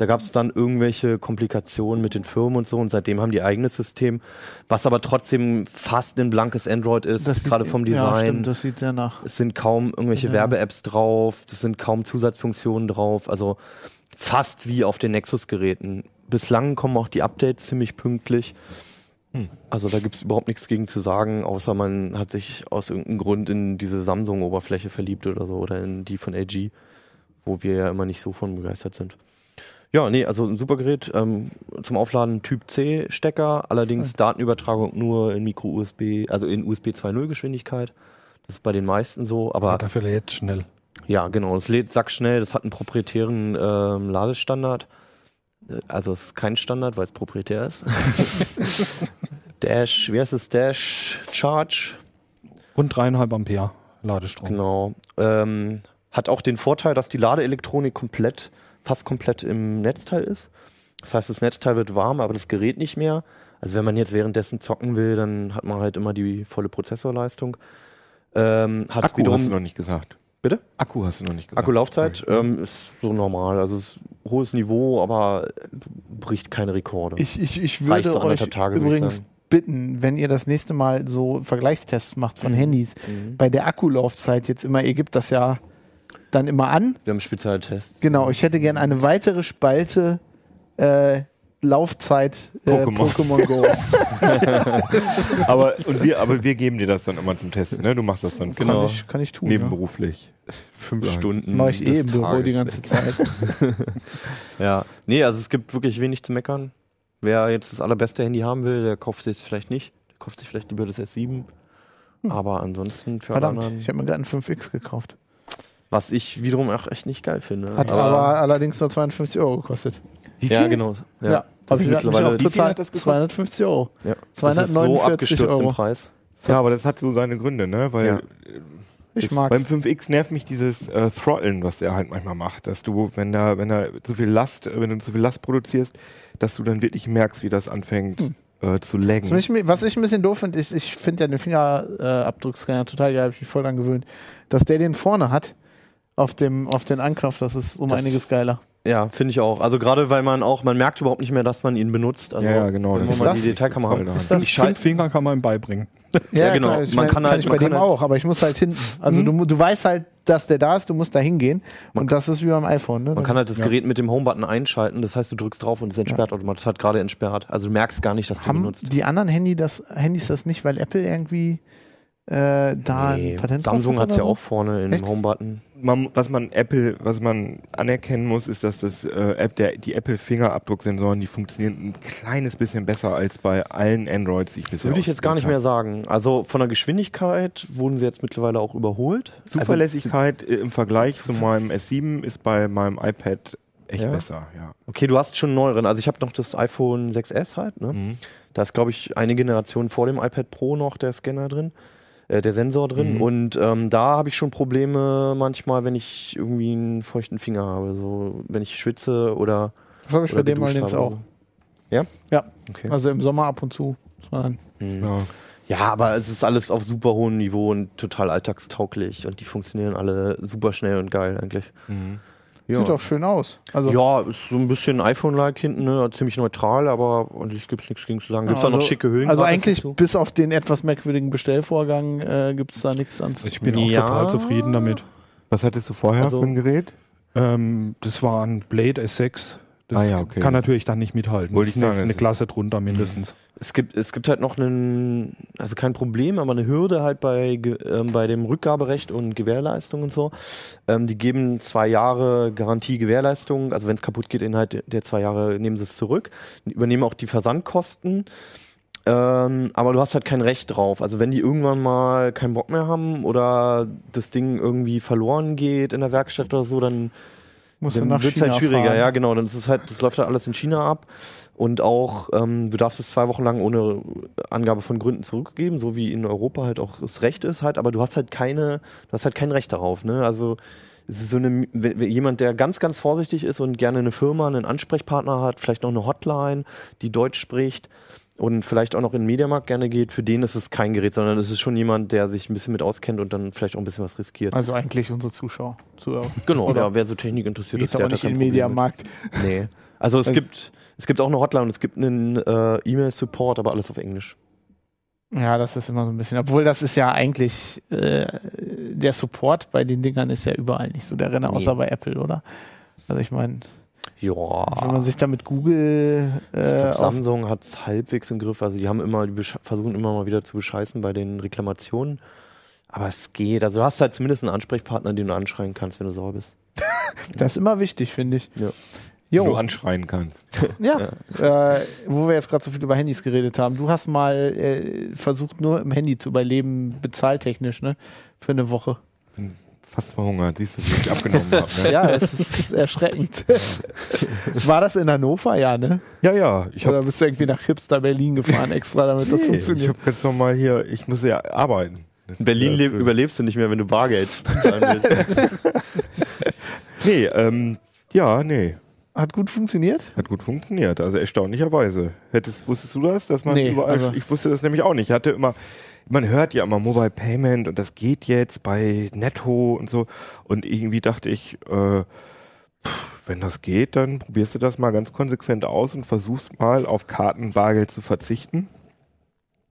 Da gab es dann irgendwelche Komplikationen mit den Firmen und so und seitdem haben die eigenes System, was aber trotzdem fast ein blankes Android ist, gerade vom Design. Ja, stimmt, das sieht sehr nach. Es sind kaum irgendwelche ja. Werbe-Apps drauf, es sind kaum Zusatzfunktionen drauf, also fast wie auf den Nexus-Geräten. Bislang kommen auch die Updates ziemlich pünktlich. Hm. Also da gibt es überhaupt nichts gegen zu sagen, außer man hat sich aus irgendeinem Grund in diese Samsung-Oberfläche verliebt oder so oder in die von LG, wo wir ja immer nicht so von begeistert sind. Ja, nee, also ein super Gerät. Ähm, zum Aufladen Typ C Stecker, allerdings Datenübertragung nur in Micro-USB, also in USB 2.0 Geschwindigkeit. Das ist bei den meisten so, aber. Ja, dafür lädt schnell. Ja, genau. Es lädt sackschnell. Das hat einen proprietären ähm, Ladestandard. Äh, also es ist kein Standard, weil es proprietär ist. Dash, wie heißt es? Dash Charge. Rund dreieinhalb Ampere Ladestrom. Genau. Ähm, hat auch den Vorteil, dass die Ladeelektronik komplett fast komplett im Netzteil ist. Das heißt, das Netzteil wird warm, aber das Gerät nicht mehr. Also wenn man jetzt währenddessen zocken will, dann hat man halt immer die volle Prozessorleistung. Ähm, hat Akku wiederum, hast du noch nicht gesagt. Bitte? Akku hast du noch nicht gesagt. Akkulaufzeit ähm, ist so normal. Also es ist hohes Niveau, aber bricht keine Rekorde. Ich, ich, ich würde so euch Tage, übrigens bitten, wenn ihr das nächste Mal so Vergleichstests macht von mhm. Handys, mhm. bei der Akkulaufzeit jetzt immer, ihr gebt das ja dann immer an. Wir haben Spezialtests. Genau, ich hätte gerne eine weitere Spalte äh, Laufzeit äh, Pokémon. Pokémon Go. aber, und wir, aber wir geben dir das dann immer zum Testen, ne? Du machst das dann genau. Kann ich, kann ich tun. Nebenberuflich. Ja. Fünf ja. Stunden. Mache ich eh im Büro die ganze Zeit. ja. Nee, also es gibt wirklich wenig zu meckern. Wer jetzt das allerbeste Handy haben will, der kauft sich vielleicht nicht. Der kauft sich vielleicht lieber das S7. Hm. Aber ansonsten für Verdammt, anderen. Ich habe mir gerade ein 5X gekauft. Was ich wiederum auch echt nicht geil finde. Hat aber, aber allerdings nur 52 Euro gekostet. Wie viel? Ja, genau. Ja, ja also mittlerweile wie viel hat das gekostet? 250 Euro. Ja. 249 so abgestürzt Euro. im Preis. Ja, aber das hat so seine Gründe, ne? Weil ja. Ich mag beim 5X nervt mich dieses äh, Throtteln, was der halt manchmal macht, dass du, wenn da, wenn da zu viel Last, wenn du zu viel Last produzierst, dass du dann wirklich merkst, wie das anfängt. Hm. Äh, zu laggen. Was ich, was ich ein bisschen doof finde, ist, ich finde ja den Fingerabdruckscanner total geil, habe ich mich voll dran gewöhnt, dass der den vorne hat auf dem, auf den Anknopf, das ist um das, einiges geiler. Ja, finde ich auch. Also gerade weil man auch, man merkt überhaupt nicht mehr, dass man ihn benutzt. Also ja, genau. Wenn man die Detailkamera. Ist das fünf Finger kann man ihm beibringen. Ja, ja genau. Klar, man kann, kann halt, ich bei dem halt auch, aber ich muss halt hinten. Also mhm. du, du weißt halt, dass der da ist, du musst da hingehen. Und das ist wie beim iPhone. Ne? Man kann halt das ja. Gerät mit dem Home-Button einschalten. Das heißt, du drückst drauf und es entsperrt ja. automatisch. Das hat gerade entsperrt. Also du merkst gar nicht, dass du Haben benutzt. Die anderen Handy das, Handys das nicht, weil Apple irgendwie äh, da nee, ein Patent Samsung hat es ja auch vorne in dem Home-Button. was man Apple, was man anerkennen muss, ist, dass das äh, App, der, die Apple Fingerabdrucksensoren, die funktionieren ein kleines bisschen besser als bei allen Androids, die ich bisher Würde ich jetzt gar nicht mehr sagen. Also von der Geschwindigkeit wurden sie jetzt mittlerweile auch überholt. Zuverlässigkeit also, im Vergleich zu meinem S7 ist bei meinem iPad echt ja? besser, ja. Okay, du hast schon neueren. Also ich habe noch das iPhone 6S halt, ne? Mhm. Da ist, glaube ich, eine Generation vor dem iPad Pro noch der Scanner drin äh, der Sensor drin. Mhm. Und ähm, da habe ich schon Probleme manchmal, wenn ich irgendwie einen feuchten Finger habe. So, wenn ich schwitze oder Das habe ich bei dem allerdings auch. Ja? Ja. Okay. Also im Sommer ab und zu. Mhm. Ja. ja, aber es ist alles auf super hohem Niveau und total alltagstauglich und die funktionieren alle super schnell und geil eigentlich. Mhm. Ja. Sieht auch schön aus. Also ja, ist so ein bisschen iPhone-like hinten, ne? ziemlich neutral, aber eigentlich gibt es nichts gegen zu sagen. Gibt es also, da noch schicke Hüllen? Also eigentlich bis auf den etwas merkwürdigen Bestellvorgang äh, gibt es da nichts an. Ich bin ja. auch total zufrieden damit. Was hattest du vorher also, für ein Gerät? Ähm, das war ein Blade S6. Das ah, ja, okay. kann natürlich dann nicht mithalten. Wollte ich sagen, eine, eine Klasse drunter mindestens. Es gibt, es gibt halt noch einen, also kein Problem, aber eine Hürde halt bei, ähm, bei dem Rückgaberecht und Gewährleistung und so. Ähm, die geben zwei Jahre Garantie Gewährleistung, also wenn es kaputt geht innerhalb der zwei Jahre nehmen sie es zurück, übernehmen auch die Versandkosten. Ähm, aber du hast halt kein Recht drauf. Also wenn die irgendwann mal keinen Bock mehr haben oder das Ding irgendwie verloren geht in der Werkstatt oder so, dann dann wird es halt schwieriger, fahren. ja genau. Dann ist es halt, das läuft halt alles in China ab. Und auch, ähm, du darfst es zwei Wochen lang ohne Angabe von Gründen zurückgeben, so wie in Europa halt auch das Recht ist halt, aber du hast halt keine, du hast halt kein Recht darauf, ne? Also es ist so eine, jemand, der ganz, ganz vorsichtig ist und gerne eine Firma, einen Ansprechpartner hat, vielleicht noch eine Hotline, die Deutsch spricht, und vielleicht auch noch in den Mediamarkt gerne geht, für den ist es kein Gerät, sondern es ist schon jemand, der sich ein bisschen mit auskennt und dann vielleicht auch ein bisschen was riskiert. Also eigentlich unsere Zuschauer. Zuhörer. Genau, Oder? ja, wer so Technik interessiert ist, der aber nicht in den Mediamarkt. Nee. Also es also gibt es gibt auch eine Hotline und es gibt einen äh, E-Mail-Support, aber alles auf Englisch. Ja, das ist immer so ein bisschen. Obwohl das ist ja eigentlich äh, der Support bei den Dingern ist ja überall nicht so der Renner, nee. außer bei Apple, oder? Also ich meine. Ja. Wenn man sich da mit Google. Äh, Samsung hat es halbwegs im Griff. Also die haben immer, die versuchen immer mal wieder zu bescheißen bei den Reklamationen. Aber es geht. Also du hast halt zumindest einen Ansprechpartner, den du anschreien kannst, wenn du sauer bist. das ist immer wichtig, finde ich. Ja. Jo. du anschreien kannst. Ja, ja. Äh, wo wir jetzt gerade so viel über Handys geredet haben. Du hast mal äh, versucht, nur im Handy zu überleben, bezahltechnisch, ne? Für eine Woche. Bin fast verhungert, siehst du, wie ich abgenommen habe. Ne? Ja, es ist erschreckend. War das in Hannover, ja, ne? Ja, ja. Ich Oder bist du irgendwie nach Hipster Berlin gefahren, extra, damit nee, das funktioniert? Ich habe jetzt nochmal hier, ich muss ja arbeiten. In Berlin äh, überlebst du nicht mehr, wenn du Bargeld zahlen willst. nee, ähm, ja, nee. Hat gut funktioniert? Hat gut funktioniert, also erstaunlicherweise. Hättest, wusstest du das, dass man nee, überall, also ich wusste das nämlich auch nicht. Ich hatte immer, man hört ja immer Mobile Payment und das geht jetzt bei Netto und so. Und irgendwie dachte ich, äh, pff, wenn das geht, dann probierst du das mal ganz konsequent aus und versuchst mal auf Kartenbargeld zu verzichten.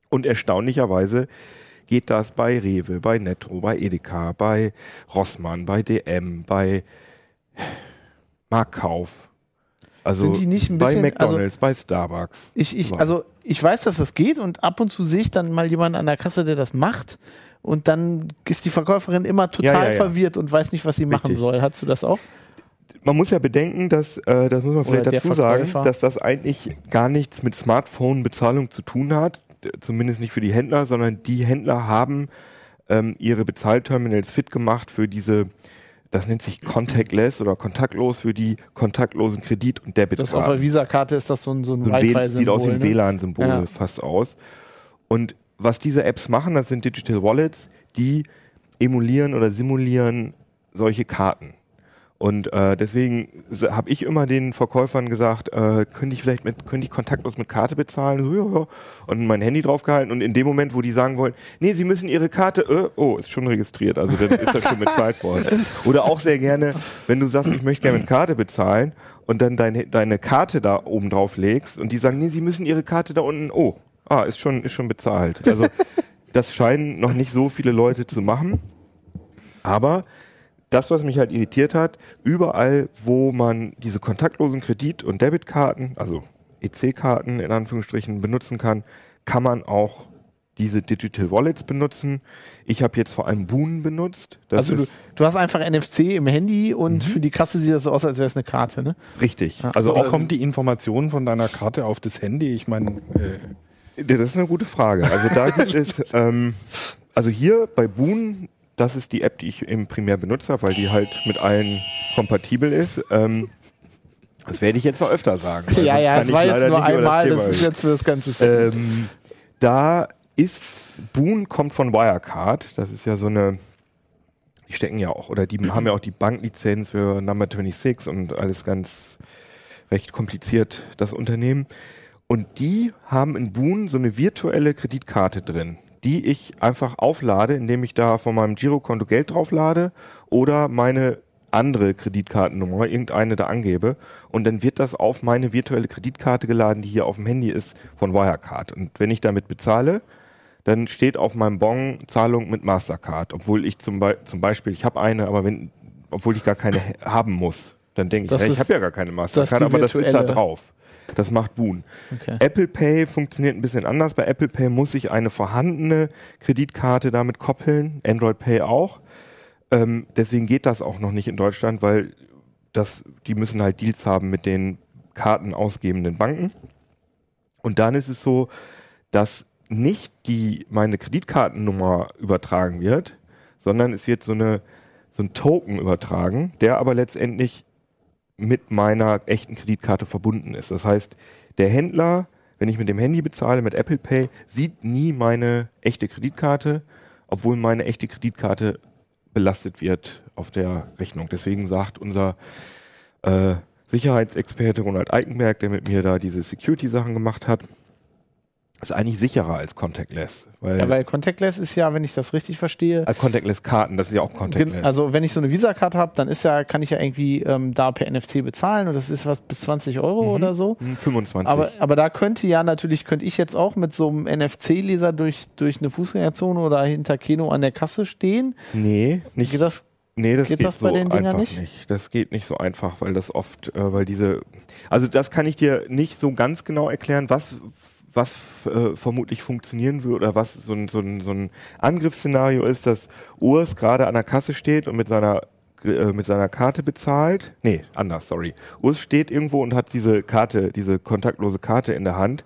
Und erstaunlicherweise geht das bei Rewe, bei Netto, bei Edeka, bei Rossmann, bei DM, bei Marktkauf. Also Sind die nicht ein bisschen, bei McDonalds, also bei Starbucks. Ich, ich, also ich weiß, dass das geht und ab und zu sehe ich dann mal jemanden an der Kasse, der das macht. Und dann ist die Verkäuferin immer total ja, ja, ja. verwirrt und weiß nicht, was sie Richtig. machen soll. Hast du das auch? Man muss ja bedenken, dass, äh, das muss man vielleicht dazu sagen, dass das eigentlich gar nichts mit Smartphone-Bezahlung zu tun hat. Zumindest nicht für die Händler, sondern die Händler haben ähm, ihre Bezahlterminals fit gemacht für diese das nennt sich Contactless oder kontaktlos für die kontaktlosen Kredit- und Debitkarten. Das auf der Visa-Karte ist das so ein, so ein, so ein Wi-Fi-Symbol. Sieht aus wie ein ne? WLAN-Symbol ja. fast aus. Und was diese Apps machen, das sind Digital Wallets, die emulieren oder simulieren solche Karten. Und äh, deswegen habe ich immer den Verkäufern gesagt, äh, könnte ich vielleicht mit, könnte ich kontaktlos mit Karte bezahlen? Und mein Handy draufgehalten. Und in dem Moment, wo die sagen wollen, nee, sie müssen ihre Karte, äh, oh, ist schon registriert, also dann ist das schon bezahlt worden. Oder auch sehr gerne, wenn du sagst, ich möchte gerne mit Karte bezahlen und dann deine, deine Karte da oben drauf legst und die sagen, nee, sie müssen ihre Karte da unten, oh, ah, ist schon, ist schon bezahlt. Also das scheinen noch nicht so viele Leute zu machen. Aber das, was mich halt irritiert hat, überall, wo man diese kontaktlosen Kredit- und Debitkarten, also EC-Karten in Anführungsstrichen benutzen kann, kann man auch diese Digital Wallets benutzen. Ich habe jetzt vor allem Boon benutzt. Das also du, du, hast einfach NFC im Handy und mhm. für die Kasse sieht das so aus, als wäre es eine Karte, ne? Richtig. Ja, also, also auch kommt die Information von deiner Karte auf das Handy. Ich meine, äh das ist eine gute Frage. Also da gibt es, ähm, also hier bei Boon das ist die App, die ich im primär benutze, weil die halt mit allen kompatibel ist. Ähm, das werde ich jetzt noch öfter sagen. Ja, ja, es war jetzt nur einmal, das, das ist jetzt für das ganze Set. Ähm, da ist, Boon kommt von Wirecard, das ist ja so eine, die stecken ja auch, oder die haben ja auch die Banklizenz für Number 26 und alles ganz recht kompliziert, das Unternehmen. Und die haben in Boon so eine virtuelle Kreditkarte drin, die ich einfach auflade, indem ich da von meinem Girokonto Geld drauflade oder meine andere Kreditkartennummer, irgendeine da angebe und dann wird das auf meine virtuelle Kreditkarte geladen, die hier auf dem Handy ist von Wirecard. Und wenn ich damit bezahle, dann steht auf meinem Bon Zahlung mit Mastercard, obwohl ich zum, Be zum Beispiel, ich habe eine, aber wenn, obwohl ich gar keine haben muss, dann denke ich, hey, ich habe ja gar keine Mastercard, aber das ist da drauf. Das macht Boon. Okay. Apple Pay funktioniert ein bisschen anders. Bei Apple Pay muss ich eine vorhandene Kreditkarte damit koppeln, Android Pay auch. Ähm, deswegen geht das auch noch nicht in Deutschland, weil das, die müssen halt Deals haben mit den kartenausgebenden Banken. Und dann ist es so, dass nicht die meine Kreditkartennummer übertragen wird, sondern es wird so eine so ein Token übertragen, der aber letztendlich mit meiner echten Kreditkarte verbunden ist. Das heißt, der Händler, wenn ich mit dem Handy bezahle, mit Apple Pay, sieht nie meine echte Kreditkarte, obwohl meine echte Kreditkarte belastet wird auf der Rechnung. Deswegen sagt unser äh, Sicherheitsexperte Ronald Eikenberg, der mit mir da diese Security-Sachen gemacht hat, ist eigentlich sicherer als Contactless. Weil ja, weil Contactless ist ja, wenn ich das richtig verstehe. Als Contactless-Karten, das ist ja auch Contactless. Also wenn ich so eine Visa-Karte habe, dann ist ja, kann ich ja irgendwie ähm, da per NFC bezahlen und das ist was bis 20 Euro mhm. oder so. 25. Mhm, aber, aber da könnte ja natürlich, könnte ich jetzt auch mit so einem NFC-Leser durch, durch eine Fußgängerzone oder hinter Keno an der Kasse stehen. Nee, nicht. Geht das, Nee, das geht, geht das so einfach nicht? nicht? Das geht nicht so einfach, weil das oft, äh, weil diese, also das kann ich dir nicht so ganz genau erklären, was was äh, vermutlich funktionieren würde oder was so ein, so ein, so ein Angriffsszenario ist, dass Urs gerade an der Kasse steht und mit seiner äh, mit seiner Karte bezahlt. Nee, anders, sorry. Urs steht irgendwo und hat diese Karte, diese kontaktlose Karte in der Hand.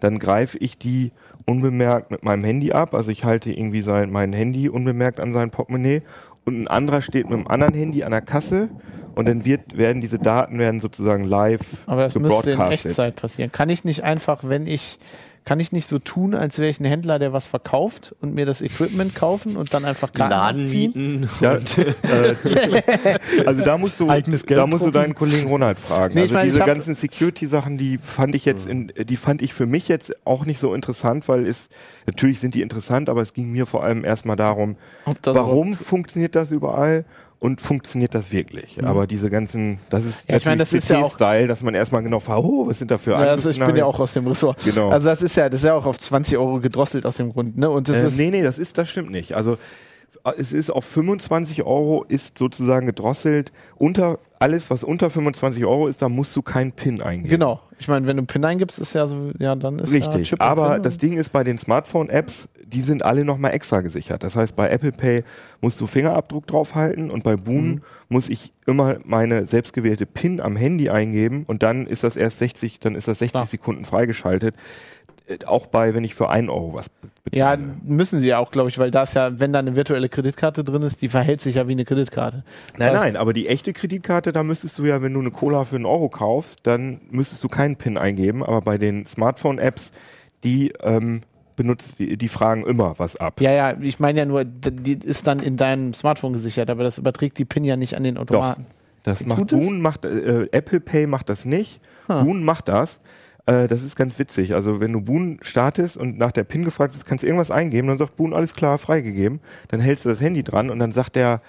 Dann greife ich die unbemerkt mit meinem Handy ab. Also ich halte irgendwie sein, mein Handy unbemerkt an sein Portemonnaie und ein anderer steht mit einem anderen Handy an der Kasse und dann wird, werden diese Daten werden sozusagen live Aber das müsste in Echtzeit passieren. Kann ich nicht einfach, wenn ich kann ich nicht so tun, als wäre ich ein Händler, der was verkauft und mir das Equipment kaufen und dann einfach Karten Laden mieten? Ja, äh, also da musst du, da musst du deinen Kollegen Ronald fragen. Nee, also meine, diese ganzen Security-Sachen, die fand ich jetzt, in, die fand ich für mich jetzt auch nicht so interessant, weil es natürlich sind die interessant, aber es ging mir vor allem erstmal darum, warum funktioniert das überall und funktioniert das wirklich. Mhm. Aber diese ganzen, das ist ja, ich meine, das ist ja auch Style, dass man erstmal genau fragt, oh, was sind da für ja, also Ich bin ja auch aus dem Ressort. Genau. Also das ist ja, das ist ja auch auf 20 Euro gedrosselt aus dem Grund, ne? Und das äh, ist nee, nee, das ist, das stimmt nicht. Also es ist auf 25 Euro ist sozusagen gedrosselt. Unter alles, was unter 25 Euro ist, da musst du keinen PIN eingeben. Genau. Ich meine, wenn du PIN eingibst, ist ja so, ja, dann ist Richtig. Ja Aber das Ding ist bei den Smartphone-Apps, die sind alle nochmal extra gesichert. Das heißt, bei Apple Pay musst du Fingerabdruck draufhalten und bei Boon mhm. muss ich immer meine selbstgewählte PIN am Handy eingeben und dann ist das erst 60, dann ist das 60 ja. Sekunden freigeschaltet. Äh, auch bei, wenn ich für einen Euro was bezahle. Ja, müssen sie ja auch, glaube ich, weil das ja, wenn da eine virtuelle Kreditkarte drin ist, die verhält sich ja wie eine Kreditkarte. Das nein, nein, aber die echte Kreditkarte, da müsstest du ja, wenn du eine Cola für einen Euro kaufst, dann müsstest du keinen PIN eingeben, aber bei den Smartphone-Apps, die ähm, benutzt, die, die, fragen immer was ab. Ja, ja, ich meine ja nur, die ist dann in deinem Smartphone gesichert, aber das überträgt die PIN ja nicht an den Automaten. Doch. Das macht Boon, macht äh, Apple Pay macht das nicht. Huh. Boon macht das. Äh, das ist ganz witzig. Also wenn du Boon startest und nach der PIN gefragt wirst, kannst du irgendwas eingeben, dann sagt Boon, alles klar, freigegeben. Dann hältst du das Handy dran und dann sagt der,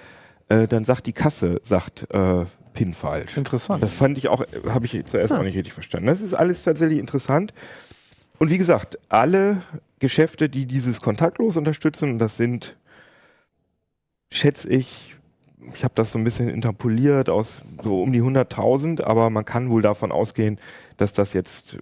äh, dann sagt die Kasse, sagt äh, PIN falsch. Interessant. Das fand ich auch, habe ich zuerst ja. auch nicht richtig verstanden. Das ist alles tatsächlich interessant. Und wie gesagt, alle Geschäfte, die dieses kontaktlos unterstützen, das sind, schätze ich, ich habe das so ein bisschen interpoliert aus so um die 100.000, aber man kann wohl davon ausgehen, dass das jetzt,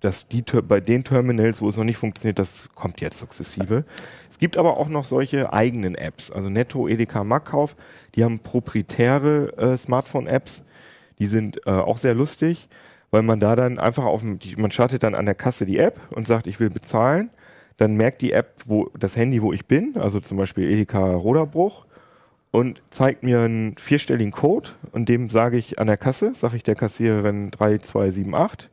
dass die bei den Terminals, wo es noch nicht funktioniert, das kommt jetzt sukzessive. Es gibt aber auch noch solche eigenen Apps, also Netto, Edeka, Markkauf, die haben proprietäre äh, Smartphone-Apps, die sind äh, auch sehr lustig, weil man da dann einfach auf dem, man startet dann an der Kasse die App und sagt, ich will bezahlen, dann merkt die App, wo das Handy, wo ich bin, also zum Beispiel Edeka Roderbruch, und zeigt mir einen vierstelligen Code und dem sage ich an der Kasse, sage ich der Kassiererin 3278.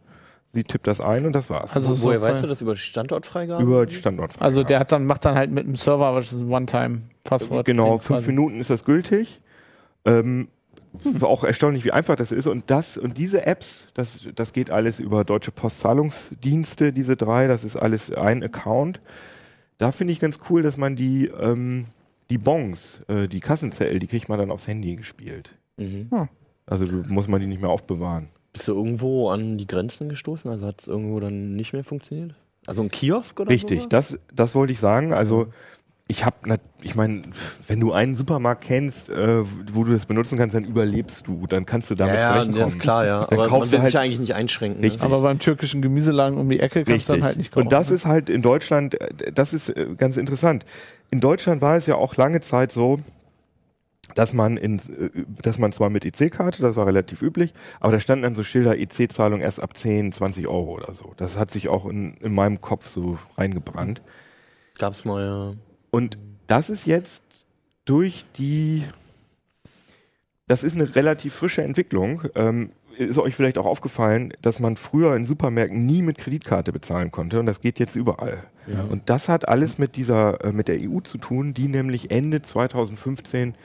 Sie tippt das ein und das war's. Also woher weißt du das über die Standortfreigabe? Über die Standortfreigabe. Also der hat dann macht dann halt mit dem Server, was ist ein One-Time-Passwort. Genau, fünf quasi. Minuten ist das gültig. Ähm, hm. auch erstaunlich, wie einfach das ist. Und das und diese Apps, das, das geht alles über Deutsche Postzahlungsdienste, diese drei, das ist alles ein Account. Da finde ich ganz cool, dass man die, ähm, die Bons, äh, die Kassenzell, die kriegt man dann aufs Handy gespielt. Mhm. Hm. Also muss man die nicht mehr aufbewahren. Bist du irgendwo an die Grenzen gestoßen? Also hat es irgendwo dann nicht mehr funktioniert? Also ein Kiosk oder Richtig, sowas? das, das wollte ich sagen. Also ich habe, ich meine, wenn du einen Supermarkt kennst, äh, wo du das benutzen kannst, dann überlebst du, dann kannst du damit ja, zurechtkommen. Ja, ist klar, ja. Dann aber man will halt sich ja eigentlich nicht einschränken. Ne? Aber beim türkischen Gemüseladen um die Ecke kannst du dann halt nicht kaufen. Und das ne? ist halt in Deutschland, äh, das ist äh, ganz interessant. In Deutschland war es ja auch lange Zeit so, dass man in, äh, dass man zwar mit EC-Karte, das war relativ üblich, aber da standen dann so Schilder EC-Zahlung erst ab 10, 20 Euro oder so. Das hat sich auch in, in meinem Kopf so reingebrannt. Gab's mal, ja. Und das ist jetzt durch die, das ist eine relativ frische Entwicklung. Ähm, ist euch vielleicht auch aufgefallen, dass man früher in Supermärkten nie mit Kreditkarte bezahlen konnte und das geht jetzt überall. Ja. Und das hat alles mit dieser, äh, mit der EU zu tun, die nämlich Ende 2015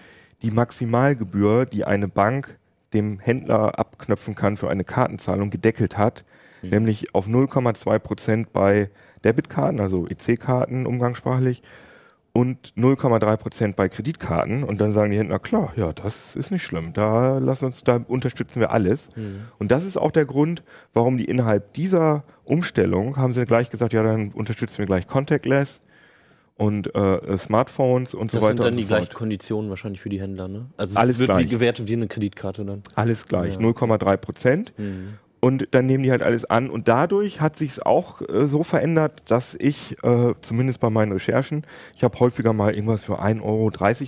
die Maximalgebühr, die eine Bank dem Händler abknöpfen kann für eine Kartenzahlung, gedeckelt hat, mhm. nämlich auf 0,2 Prozent bei Debitkarten, also EC-Karten umgangssprachlich, und 0,3 Prozent bei Kreditkarten. Und dann sagen die Händler, klar, ja, das ist nicht schlimm. Da lassen uns, da unterstützen wir alles. Mhm. Und das ist auch der Grund, warum die innerhalb dieser Umstellung haben sie gleich gesagt, ja, dann unterstützen wir gleich Contactless und äh, Smartphones und das so weiter. Das sind dann die so gleichen Konditionen wahrscheinlich für die Händler, ne? Also es Alles wird gleich. wie gewertet wie eine Kreditkarte dann. Alles gleich, ja. 0,3 Prozent. Mhm. Und dann nehmen die halt alles an. Und dadurch hat sich es auch äh, so verändert, dass ich, äh, zumindest bei meinen Recherchen, ich habe häufiger mal irgendwas für 1,30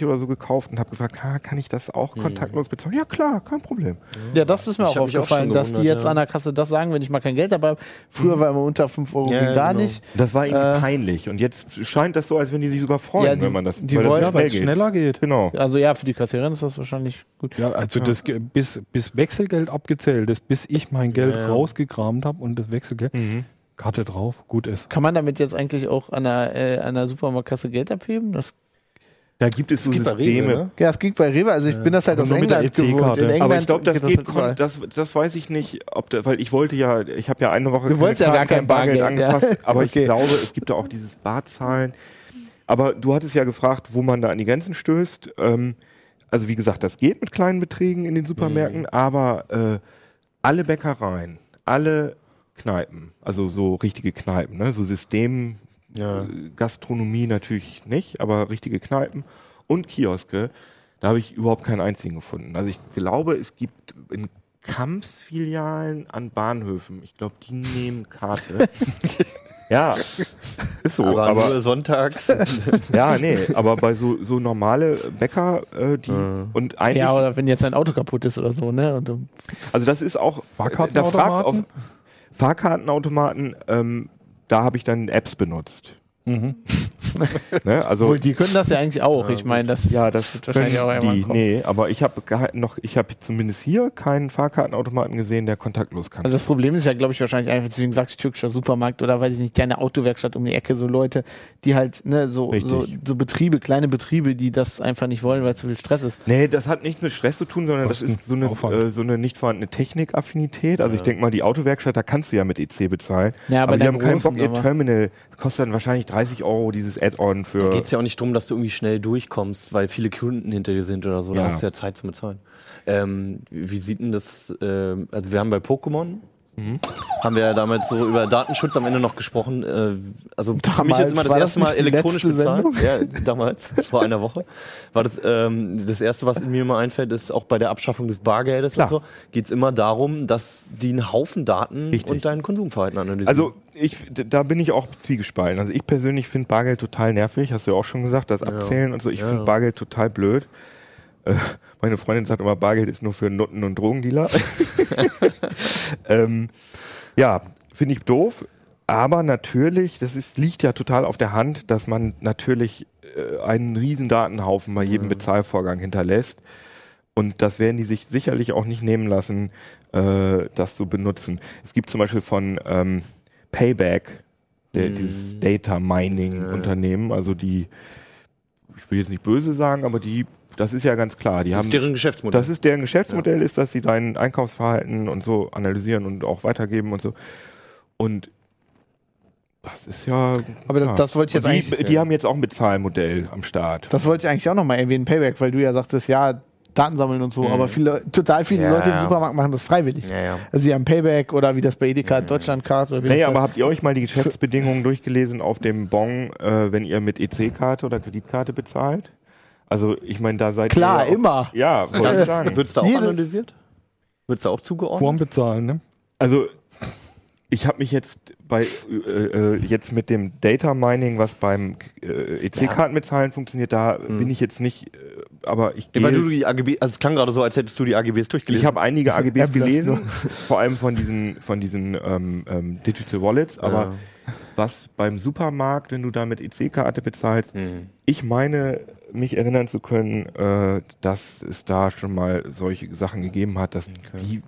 Euro oder so gekauft und habe gefragt, ah, kann ich das auch mhm. kontaktlos bezahlen? Ja klar, kein Problem. Ja, das ist mir ich auch aufgefallen, auch dass die jetzt ja. an der Kasse das sagen, wenn ich mal kein Geld dabei habe. Früher mhm. war immer unter 5 Euro ja, gar genau. nicht. Das war irgendwie äh, peinlich. Und jetzt scheint das so, als wenn die sich sogar freuen, ja, die, wenn man das, die weil wollen, schnell geht. schneller geht. Genau. Also ja, für die Kassiererin ist das wahrscheinlich gut. Ja, also das bis, bis Wechselgeld abgezählt ist, bis ich mein Geld rausgekramt eingerahmt habe und das Wechselgeld. Mhm. Karte drauf, gut ist. Kann man damit jetzt eigentlich auch an der, äh, an der Supermarktkasse Geld abheben? Das da gibt es so Systeme. Rewe, ne? Ja, es ging bei Rewe. Also ich ja. bin das halt aus England gewohnt. In England Aber ich glaube, das geht, halt das, das weiß ich nicht, ob da, weil ich wollte ja, ich habe ja eine Woche du wolltest ja gar kein Bargeld, Bargeld angepasst, ja. aber okay. ich glaube, es gibt da auch dieses Barzahlen. Aber du hattest ja gefragt, wo man da an die Grenzen stößt. Ähm, also wie gesagt, das geht mit kleinen Beträgen in den Supermärkten, mhm. aber äh, alle Bäckereien, alle Kneipen, also so richtige Kneipen, ne? so System, ja. Gastronomie natürlich nicht, aber richtige Kneipen und Kioske, da habe ich überhaupt keinen einzigen gefunden. Also ich glaube, es gibt in Kamps-Filialen an Bahnhöfen, ich glaube, die nehmen Karte. ja, ist so. Aber, aber nur sonntags. ja, nee, aber bei so, so normale Bäcker, äh, die mhm. und eigentlich. Ja, oder wenn jetzt ein Auto kaputt ist oder so, ne? Und, also das ist auch. Da fragt auf, Fahrkartenautomaten, ähm, da habe ich dann Apps benutzt. Mhm. ne, also Obwohl, die können das ja eigentlich auch. Ich meine, das, ja, das wird wahrscheinlich auch die, kommen. Nee, aber ich habe noch, ich habe zumindest hier keinen Fahrkartenautomaten gesehen, der kontaktlos kann. Also das Problem ist ja, glaube ich, wahrscheinlich einfach, deswegen sagt türkischer Supermarkt oder weiß ich nicht, deine Autowerkstatt um die Ecke, so Leute, die halt, ne, so, so, so, Betriebe, kleine Betriebe, die das einfach nicht wollen, weil zu viel Stress ist. Nee, das hat nicht mit Stress zu tun, sondern das ist so eine, äh, so eine nicht vorhandene Technikaffinität. Also ja. ich denke mal, die Autowerkstatt, da kannst du ja mit EC bezahlen. Ja, aber, aber die haben keinen Bock, ihr Terminal kostet dann wahrscheinlich 30 Euro dieses Add-on für. Da geht es ja auch nicht darum, dass du irgendwie schnell durchkommst, weil viele Kunden hinter dir sind oder so. Ja. Da hast du ja Zeit zum Bezahlen. Ähm, wie sieht denn das? Äh, also, wir haben bei Pokémon Mhm. Haben wir ja damals so über Datenschutz am Ende noch gesprochen. Äh, also damals für mich ist immer das erste Mal elektronisch bezahlt. Ja, damals, vor einer Woche. War das ähm, das erste, was mir immer einfällt, ist auch bei der Abschaffung des Bargeldes Klar. und so, geht es immer darum, dass die einen Haufen Daten Richtig. und dein Konsumverhalten analysieren. Also ich, da bin ich auch zwiegespalten. Also ich persönlich finde Bargeld total nervig, hast du ja auch schon gesagt, das Abzählen ja. und so. Ich ja. finde Bargeld total blöd. Äh, meine Freundin sagt immer, Bargeld ist nur für Nutten und Drogendealer. ähm, ja, finde ich doof. Aber natürlich, das ist, liegt ja total auf der Hand, dass man natürlich äh, einen riesen Datenhaufen bei jedem mhm. Bezahlvorgang hinterlässt. Und das werden die sich sicherlich auch nicht nehmen lassen, äh, das zu benutzen. Es gibt zum Beispiel von ähm, Payback, der, mhm. dieses Data Mining Unternehmen, also die, ich will jetzt nicht böse sagen, aber die das ist ja ganz klar. Die Das haben, ist deren Geschäftsmodell. das ist deren Geschäftsmodell, ist, dass sie dein Einkaufsverhalten und so analysieren und auch weitergeben und so. Und das ist ja. Aber das- ja. das wollte ich jetzt die, eigentlich- Die haben jetzt auch ein Bezahlmodell am Start. Das wollte ich eigentlich auch nochmal erwähnen, Payback, weil du ja sagtest, ja, Daten sammeln und so, aber viele, total viele Ja, Leute im ja. Supermarkt machen das freiwillig. ja, ja. Also sie haben Payback oder wie das bei Edeka Deutschlandcard oder wie Naja, aber habt ihr euch mal die Geschäftsbedingungen durchgelesen auf dem Bon, äh, wenn ihr mit EC-Karte oder Kreditkarte bezahlt? Also ich meine, da seid Klar, ihr ja auch- immer. Ja, wollte ich sagen. Wird es da auch Jedes- analysiert? Wird es da auch zugeordnet? Vorm Bezahlen, ne? Also ich habe mich jetzt bei äh, äh, jetzt mit dem Data Mining, was beim äh, EC-Kartenbezahlen funktioniert, da bin ich jetzt nicht, äh, aber ich Ja, weil du gehe. die AGB, also es klang gerade so, als hättest du die AGBs durchgelesen. Ich habe einige AGBs gelesen, vor allem von diesen, von diesen ähm, ähm, Digital Wallets, aber was beim Supermarkt, wenn du da mit EC-Karte bezahlst, Hm. ich meine, mich erinnern zu können, äh, dass es da schon mal solche Sachen gegeben hat, dass die, na, ich,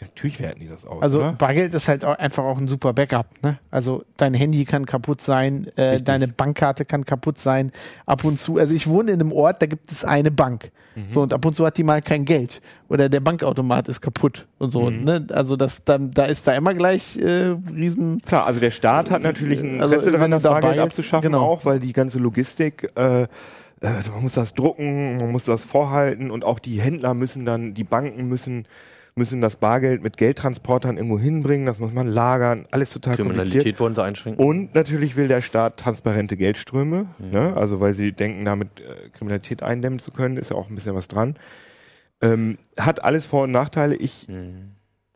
natürlich werten die das aus. Also oder? Bargeld ist halt auch einfach auch ein super Backup. Ne? Also dein Handy kann kaputt sein, äh, deine Bankkarte kann kaputt sein. Ab und zu, also ich wohne in einem Ort, da gibt es eine Bank. Mhm. So und ab und zu hat die mal kein Geld oder der Bankautomat ist kaputt und so. Mhm. Ne? Also das, da, da ist da immer gleich äh, riesen. Klar, also der Staat hat natürlich ein Also, Interesse daran, wenn du das da Bargeld Bargeld- abzuschaffen, genau. auch, weil die ganze Logistik, äh, äh, man muss das drucken, man muss das vorhalten und auch die Händler müssen dann, die Banken müssen, müssen das Bargeld mit Geldtransportern irgendwo hinbringen, das muss man lagern, alles total kompliziert. Kriminalität wollen sie einschränken. Und natürlich will der Staat transparente Geldströme, ne? also weil sie denken, damit äh, Kriminalität eindämmen zu können, ist ja auch ein bisschen was dran. Ähm, hat alles Vor- und Nachteile. Ich Mhm.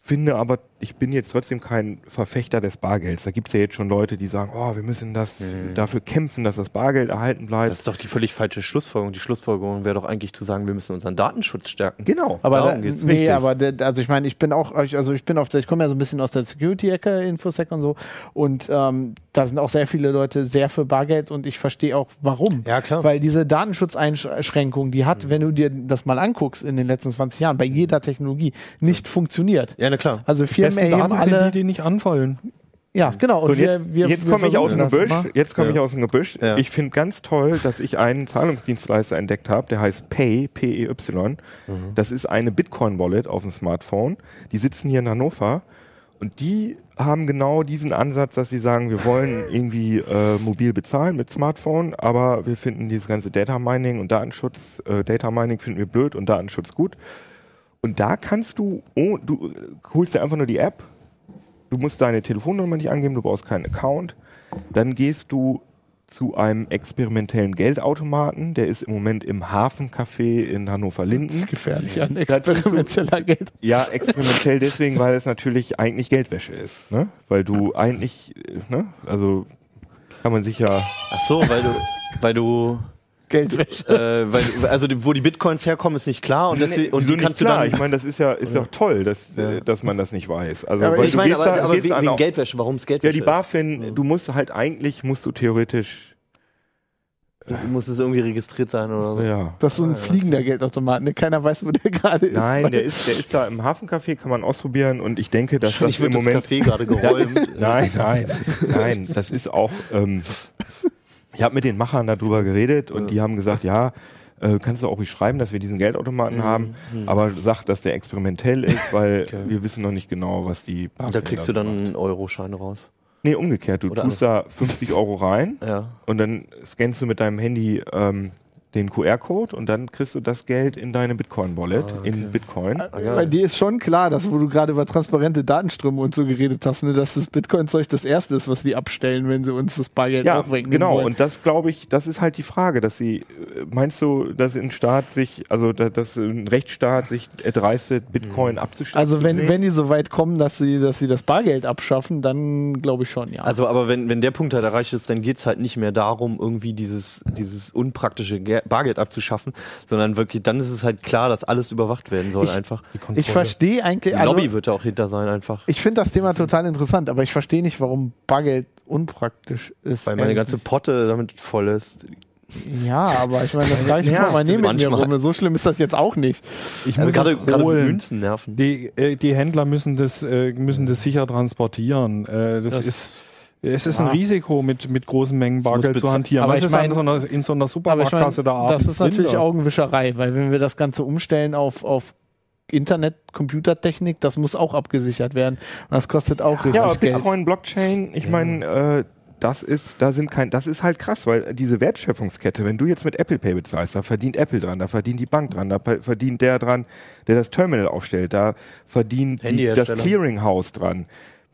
Finde aber, ich bin jetzt trotzdem kein Verfechter des Bargelds. Da gibt es ja jetzt schon Leute, die sagen, oh, wir müssen das dafür kämpfen, dass das Bargeld erhalten bleibt. Das ist doch die völlig falsche Schlussfolgerung. Die Schlussfolgerung wäre doch eigentlich zu sagen, wir müssen unseren Datenschutz stärken. genau. Aber Darum da, geht's. nee, Richtig. aber also ich meine, ich bin auch, also ich bin auf der, ich komme ja so ein bisschen aus der Security-Ecke, Infosec und so, und ähm, da sind auch sehr viele Leute sehr für Bargeld und ich verstehe auch warum. Ja, klar. Weil diese Datenschutzeinschränkung, die hat, wenn du dir das mal anguckst in den letzten 20 Jahren, bei jeder Technologie nicht funktioniert. Ja, na klar. Also Firmen Besten erheben Daten sind alle. die, die nicht anfallen. ja, genau. Und, Und jetzt, wir, wir, jetzt komme ich aus dem versuchen das Gebüsch. Jetzt komme Ja. ich aus dem Gebüsch. Ja. Ich finde ganz toll, dass ich einen Zahlungsdienstleister entdeckt habe, der heißt Pay, P-E-Y. Das ist eine Bitcoin-Wallet auf dem Smartphone. Die sitzen hier in Hannover und die haben genau diesen Ansatz, dass sie sagen, wir wollen irgendwie äh, mobil bezahlen mit Smartphone, aber wir finden dieses ganze Data Mining und Datenschutz, äh, Data Mining finden wir blöd und Datenschutz gut. Und da kannst du, oh, du äh, holst dir einfach nur die App, du musst deine Telefonnummer nicht angeben, du brauchst keinen Account. Dann gehst du zu einem experimentellen Geldautomaten, der ist im Moment im Hafencafé in Hannover-Linden. gefährlich, ein Da tust du- experimenteller Geld. Ja, experimentell deswegen, weil es natürlich eigentlich Geldwäsche ist. Ne? Weil du eigentlich, äh, ne? also kann man sich ja, Ach so, weil du, weil du, Geldwäsche. äh, weil, du- also die- wo die Bitcoins herkommen, ist nicht klar und, deswegen, und wieso die nicht kannst du klar. dann. Ich meine, das ist ja, ist ja toll, dass, äh, dass man das nicht weiß. Also, Aber weil ich meine, aber, da- aber wegen, wegen auch- Geldwäsche, warum ist Ja, Geldwäsche? die BaFin, du musst halt eigentlich, musst du theoretisch, Muss es irgendwie registriert sein oder so? ja. Das ist so ein fliegender Geldautomat, ne? Keiner weiß, wo der gerade ist. Nein, der ist, der ist da im Hafencafé, kann man ausprobieren und ich denke, dass das im wird das Moment. Café gerade geräumt. Nein, nein, nein, das ist auch. Ähm, ich habe mit den Machern darüber geredet und die haben gesagt, ja, äh, kannst du auch beschreiben, dass wir diesen Geldautomaten haben, aber sag, dass der experimentell ist, weil wir wissen noch nicht genau, was die. Da BaFin kriegst du dann macht. einen Euroschein raus. Nee, umgekehrt. Du Oder tust da 50 Euro rein Ja. und dann scannst du mit deinem Handy ähm, den QR-Code und dann kriegst du das Geld in deine Bitcoin-Wallet in Bitcoin. Bei dir ist schon klar, dass wo du gerade über transparente Datenströme und so geredet hast, ne, dass das Bitcoin-Zeug das erste ist, was die abstellen, wenn sie uns das Bargeld Ja, wegnehmen genau. wollen. Und das glaube ich, das ist halt die Frage, dass sie, äh, meinst du, dass ein Staat sich, also da- dass ein Rechtsstaat sich erdreistet, Bitcoin abzustellen? also wenn, wenn die so weit kommen, dass sie, dass sie das Bargeld abschaffen, dann glaube ich schon, ja. Also, aber wenn, wenn der Punkt halt erreicht ist, dann geht's halt nicht mehr darum, irgendwie dieses, dieses unpraktische Ge Bargeld abzuschaffen, sondern wirklich, dann ist es halt klar, dass alles überwacht werden soll Ich- einfach. ich verstehe eigentlich, Die also Lobby wird da auch hinter sein einfach. ich finde das Thema total interessant, aber ich verstehe nicht, warum Bargeld unpraktisch ist. Weil meine ganze nicht. Potte damit voll ist. Ja, aber ich meine, das reicht Ja, mal nehmen mit mir rum. So schlimm ist das jetzt auch nicht. Ich Also muss gerade. Münzen nerven. Die, äh, die Händler müssen das, äh, müssen das sicher transportieren. Äh, das, Das- ist Es ist ja. ein Risiko, mit, mit großen Mengen Bargeld zu hantieren. Aber Was ist mein, so einer, in so einer Supermarktkasse da abends Das ist natürlich drin, Augenwischerei, weil wenn wir das Ganze umstellen auf, auf Internet, Computertechnik, das muss auch abgesichert werden. Und das kostet auch richtig ja, aber Geld. Bitcoin, Blockchain, ich meine, äh, das ist, da sind kein, das ist halt krass, weil diese Wertschöpfungskette, wenn du jetzt mit Apple Pay bezahlst, da verdient Apple dran, da verdient die Bank dran, da verdient der dran, der das Terminal aufstellt, da verdient die, das Clearinghouse dran.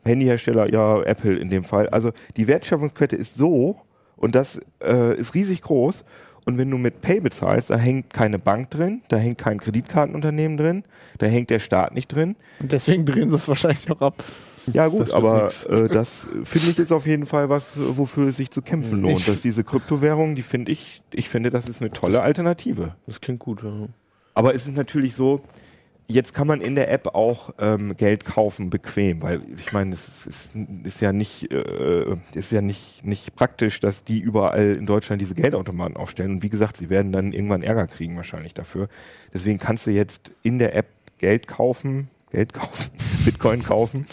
Handyhersteller, ja, Apple in dem Fall. Also die Wertschöpfungskette ist so und das äh, ist riesig groß. Und wenn du mit Pay bezahlst, da hängt keine Bank drin, da hängt kein Kreditkartenunternehmen drin, da hängt der Staat nicht drin. Und deswegen drehen sie es wahrscheinlich auch ab. Ja gut, das aber äh, das finde ich ist auf jeden Fall was, wofür es sich zu kämpfen lohnt. Ich dass diese Kryptowährungen, die finde ich, ich finde, das ist eine tolle Alternative. Das klingt gut, ja. Aber es ist natürlich so, jetzt kann man in der App auch ähm, Geld kaufen, bequem, weil ich meine, es ist, ist, ja nicht, äh, ist ja nicht, nicht praktisch, dass die überall in Deutschland diese Geldautomaten aufstellen. Und wie gesagt, sie werden dann irgendwann Ärger kriegen wahrscheinlich dafür. Deswegen kannst du jetzt in der App Geld kaufen, Geld kaufen, Bitcoin kaufen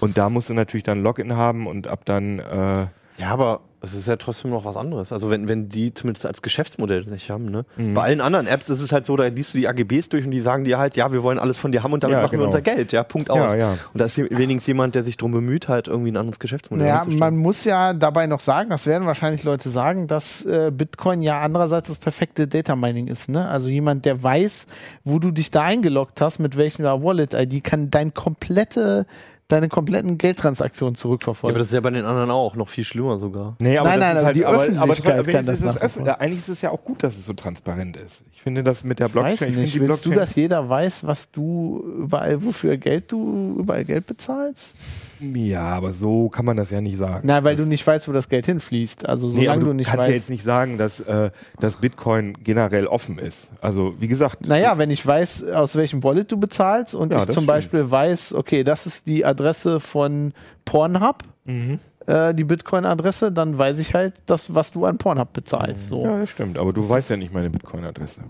und da musst du natürlich dann Login haben und ab dann. Äh, ja, aber es ist ja trotzdem noch was anderes. Also wenn, wenn die zumindest als Geschäftsmodell nicht haben, ne? Mhm. Bei allen anderen Apps ist es halt so, da liest du die AGBs durch und die sagen dir halt, ja, wir wollen alles von dir haben und damit ja, machen genau. wir unser Geld, ja, Punkt aus. Ja, ja. Und da ist wenigstens jemand, der sich darum bemüht, halt irgendwie ein anderes Geschäftsmodell Ja, man muss ja dabei noch sagen, das werden wahrscheinlich Leute sagen, dass äh, Bitcoin ja andererseits das perfekte Data Mining ist, ne? Also jemand, der weiß, wo du dich da eingeloggt hast, mit welcher Wallet-ID, kann dein komplette deine kompletten Geldtransaktionen zurückverfolgen. Ja, aber das ist ja bei den anderen auch noch viel schlimmer sogar. Nee, aber nein, nein, aber halt, die aber, Öffentlichkeit aber, kann das ist das Eigentlich ist es ja auch gut, dass es so transparent ist. Ich finde das mit der Blockchain. Weiß nicht, ich willst Blockchain du, dass jeder weiß, was du überall, wofür Geld du überall Geld bezahlst? Ja, aber so kann man das ja nicht sagen. Nein, weil das du nicht weißt, wo das Geld hinfließt. Also solange nee, du, du, nicht kannst weißt. ja jetzt nicht sagen, dass, äh, dass Bitcoin generell offen ist. Also wie gesagt. Naja, wenn ich weiß, aus welchem Wallet du bezahlst und ja, ich zum stimmt. Beispiel weiß, okay, das ist die Adresse von Pornhub. Mhm äh, die Bitcoin-Adresse, dann weiß ich halt, das, was du an Pornhub bezahlst. So. Ja, das stimmt, aber du das weißt ja nicht meine Bitcoin-Adresse.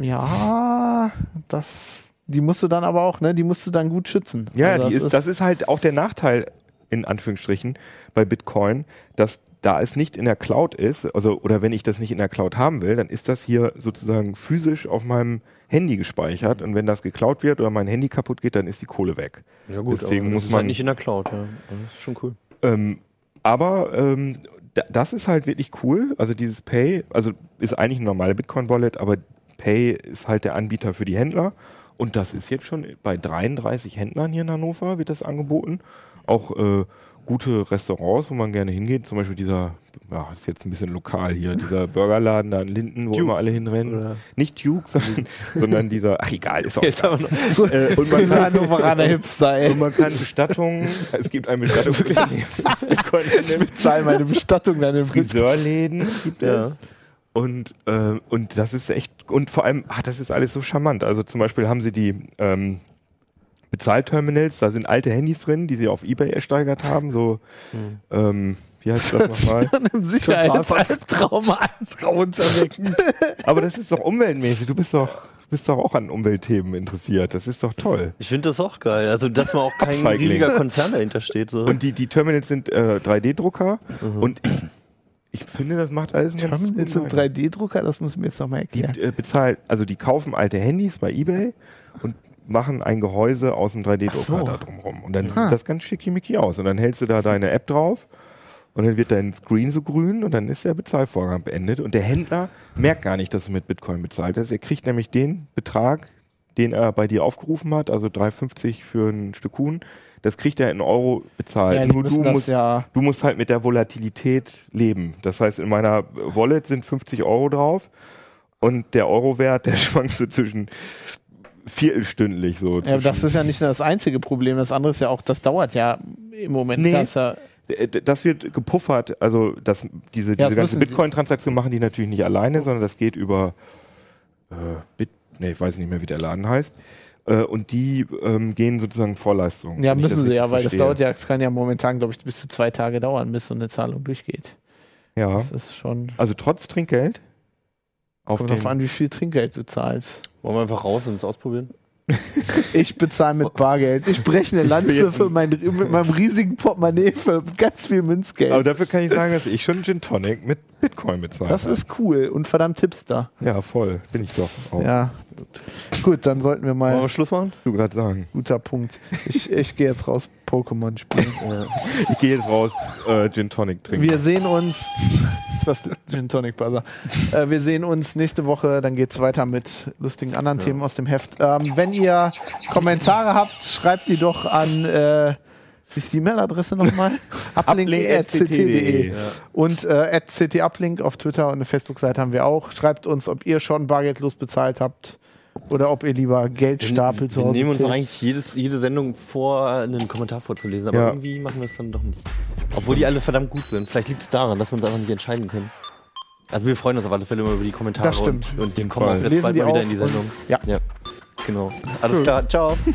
Ja, das die musst du dann aber auch, ne, die musst du dann gut schützen. Ja, also die das, ist, das ist halt auch der Nachteil, in Anführungsstrichen, bei Bitcoin, dass da es nicht in der Cloud ist, also oder wenn ich das nicht in der Cloud haben will, dann ist das hier sozusagen physisch auf meinem Handy gespeichert und wenn das geklaut wird oder mein Handy kaputt geht, dann ist die Kohle weg. Ja gut, Deswegen aber das muss ist man halt nicht in der Cloud, ja. Das ist schon cool. Ähm, aber ähm, das ist halt wirklich cool. Also dieses Pay, also ist eigentlich ein normale Bitcoin-Wallet, aber Pay ist halt der Anbieter für die Händler und das ist jetzt schon bei 33 Händlern hier in Hannover, wird das angeboten. Auch äh, gute Restaurants, wo man gerne hingeht. Zum Beispiel dieser, ja, ist jetzt ein bisschen lokal hier, dieser Burgerladen da in Linden, wo Duke. immer alle hinrennen. Oder? Nicht Duke, sondern, sondern dieser, ach egal, ist auch egal. so, äh, und man kann, Hannoveraner Hipster, ey. Und man kann Bestattungen, es gibt eine Bestattung. ich bezahle meine Bestattung dann im Friseurläden gibt es. Und, äh, und das ist echt, und vor allem, ach, das ist alles so charmant. Also zum Beispiel haben sie die ähm, Bezahlterminals, da sind alte Handys drin, die sie auf Ebay ersteigert haben, so, hm. ähm, wie heißt das nochmal? Sicherheitsalbtraum grauenserweckend. Aber das ist doch umweltmäßig. Du bist doch, bist doch auch an Umweltthemen interessiert. Das ist doch toll. Ich finde das auch geil. Also, dass man auch kein riesiger Konzern dahinter steht. So. Und die, die Terminals sind äh, 3D-Drucker mhm. und ich ich finde, das macht alles ganz gut. Jetzt ein 3D-Drucker, das muss mir jetzt nochmal erklären. Die äh, bezahlen, also die kaufen alte Handys bei Ebay und machen ein Gehäuse aus dem 3D-Drucker so. da drumrum. Und dann ah. sieht das ganz schickimicki aus. Und dann hältst du da deine App drauf und dann wird dein Screen so grün und dann ist der Bezahlvorgang beendet. Und der Händler merkt gar nicht, dass er mit Bitcoin bezahlt ist. Er kriegt nämlich den Betrag, den er bei dir aufgerufen hat, also 3,50 für ein Stück Huhn, das kriegt er in Euro bezahlt. Ja, Nur du musst, ja du musst halt mit der Volatilität leben. Das heißt, in meiner Wallet sind 50 Euro drauf und der Euro-Wert, der schwankt so zwischen viertelstündlich so. Ja, das ist ja nicht das einzige Problem. Das andere ist ja auch, das dauert ja im Moment. Nee. Das, ja das wird gepuffert, also das, diese, ja, diese ganze Bitcoin-Transaktion machen die natürlich nicht alleine, sondern das geht über äh, Bit, nee, ich weiß nicht mehr, wie der Laden heißt. Äh, und die ähm, gehen sozusagen Vorleistungen. Ja, müssen sie ja, weil verstehe. das dauert ja, es kann ja momentan, glaube ich, bis zu zwei Tage dauern, bis so eine Zahlung durchgeht. Ja. Das ist schon. Also trotz Trinkgeld? Auf Kommt drauf an, wie viel Trinkgeld du zahlst. Wollen wir einfach raus und es ausprobieren? Ich bezahle mit Bargeld. Ich breche eine Lanze für mein, mit meinem riesigen Portemonnaie für ganz viel Münzgeld. Aber dafür kann ich sagen, dass ich schon Gin Tonic mit Bitcoin bezahle. Das ist cool und verdammt Tipster. Ja, voll. Bin ich doch. Auch. Ja. Gut, dann sollten wir mal. Wollen wir Schluss machen? Du gerade sagen. Guter Punkt. Ich, ich gehe jetzt raus Pokémon spielen. ich gehe jetzt raus äh, Gin Tonic trinken. Wir sehen uns. Ist das Gin Tonic Buzzer? Äh, wir sehen uns nächste Woche. Dann geht es weiter mit lustigen anderen ja. Themen aus dem Heft. Ähm, wenn ihr Kommentare habt, schreibt die doch an. Äh, wie ist die E-Mail-Adresse nochmal? uplink.ct.de. Ja. Und äh, @ct_uplink auf Twitter und eine Facebook-Seite haben wir auch. Schreibt uns, ob ihr schon bargeldlos bezahlt habt oder ob ihr lieber Geld stapelt zu Hause. Wir nehmen uns doch eigentlich jedes, jede Sendung vor, einen Kommentar vorzulesen, aber ja. irgendwie machen wir es dann doch nicht. Obwohl die alle verdammt gut sind. Vielleicht liegt es daran, dass wir uns einfach nicht entscheiden können. Also wir freuen uns auf alle Fälle immer über die Kommentare das stimmt. und, und die kommen jetzt bald mal wieder in die Sendung. Ja. ja. Genau. Alles klar. Ciao.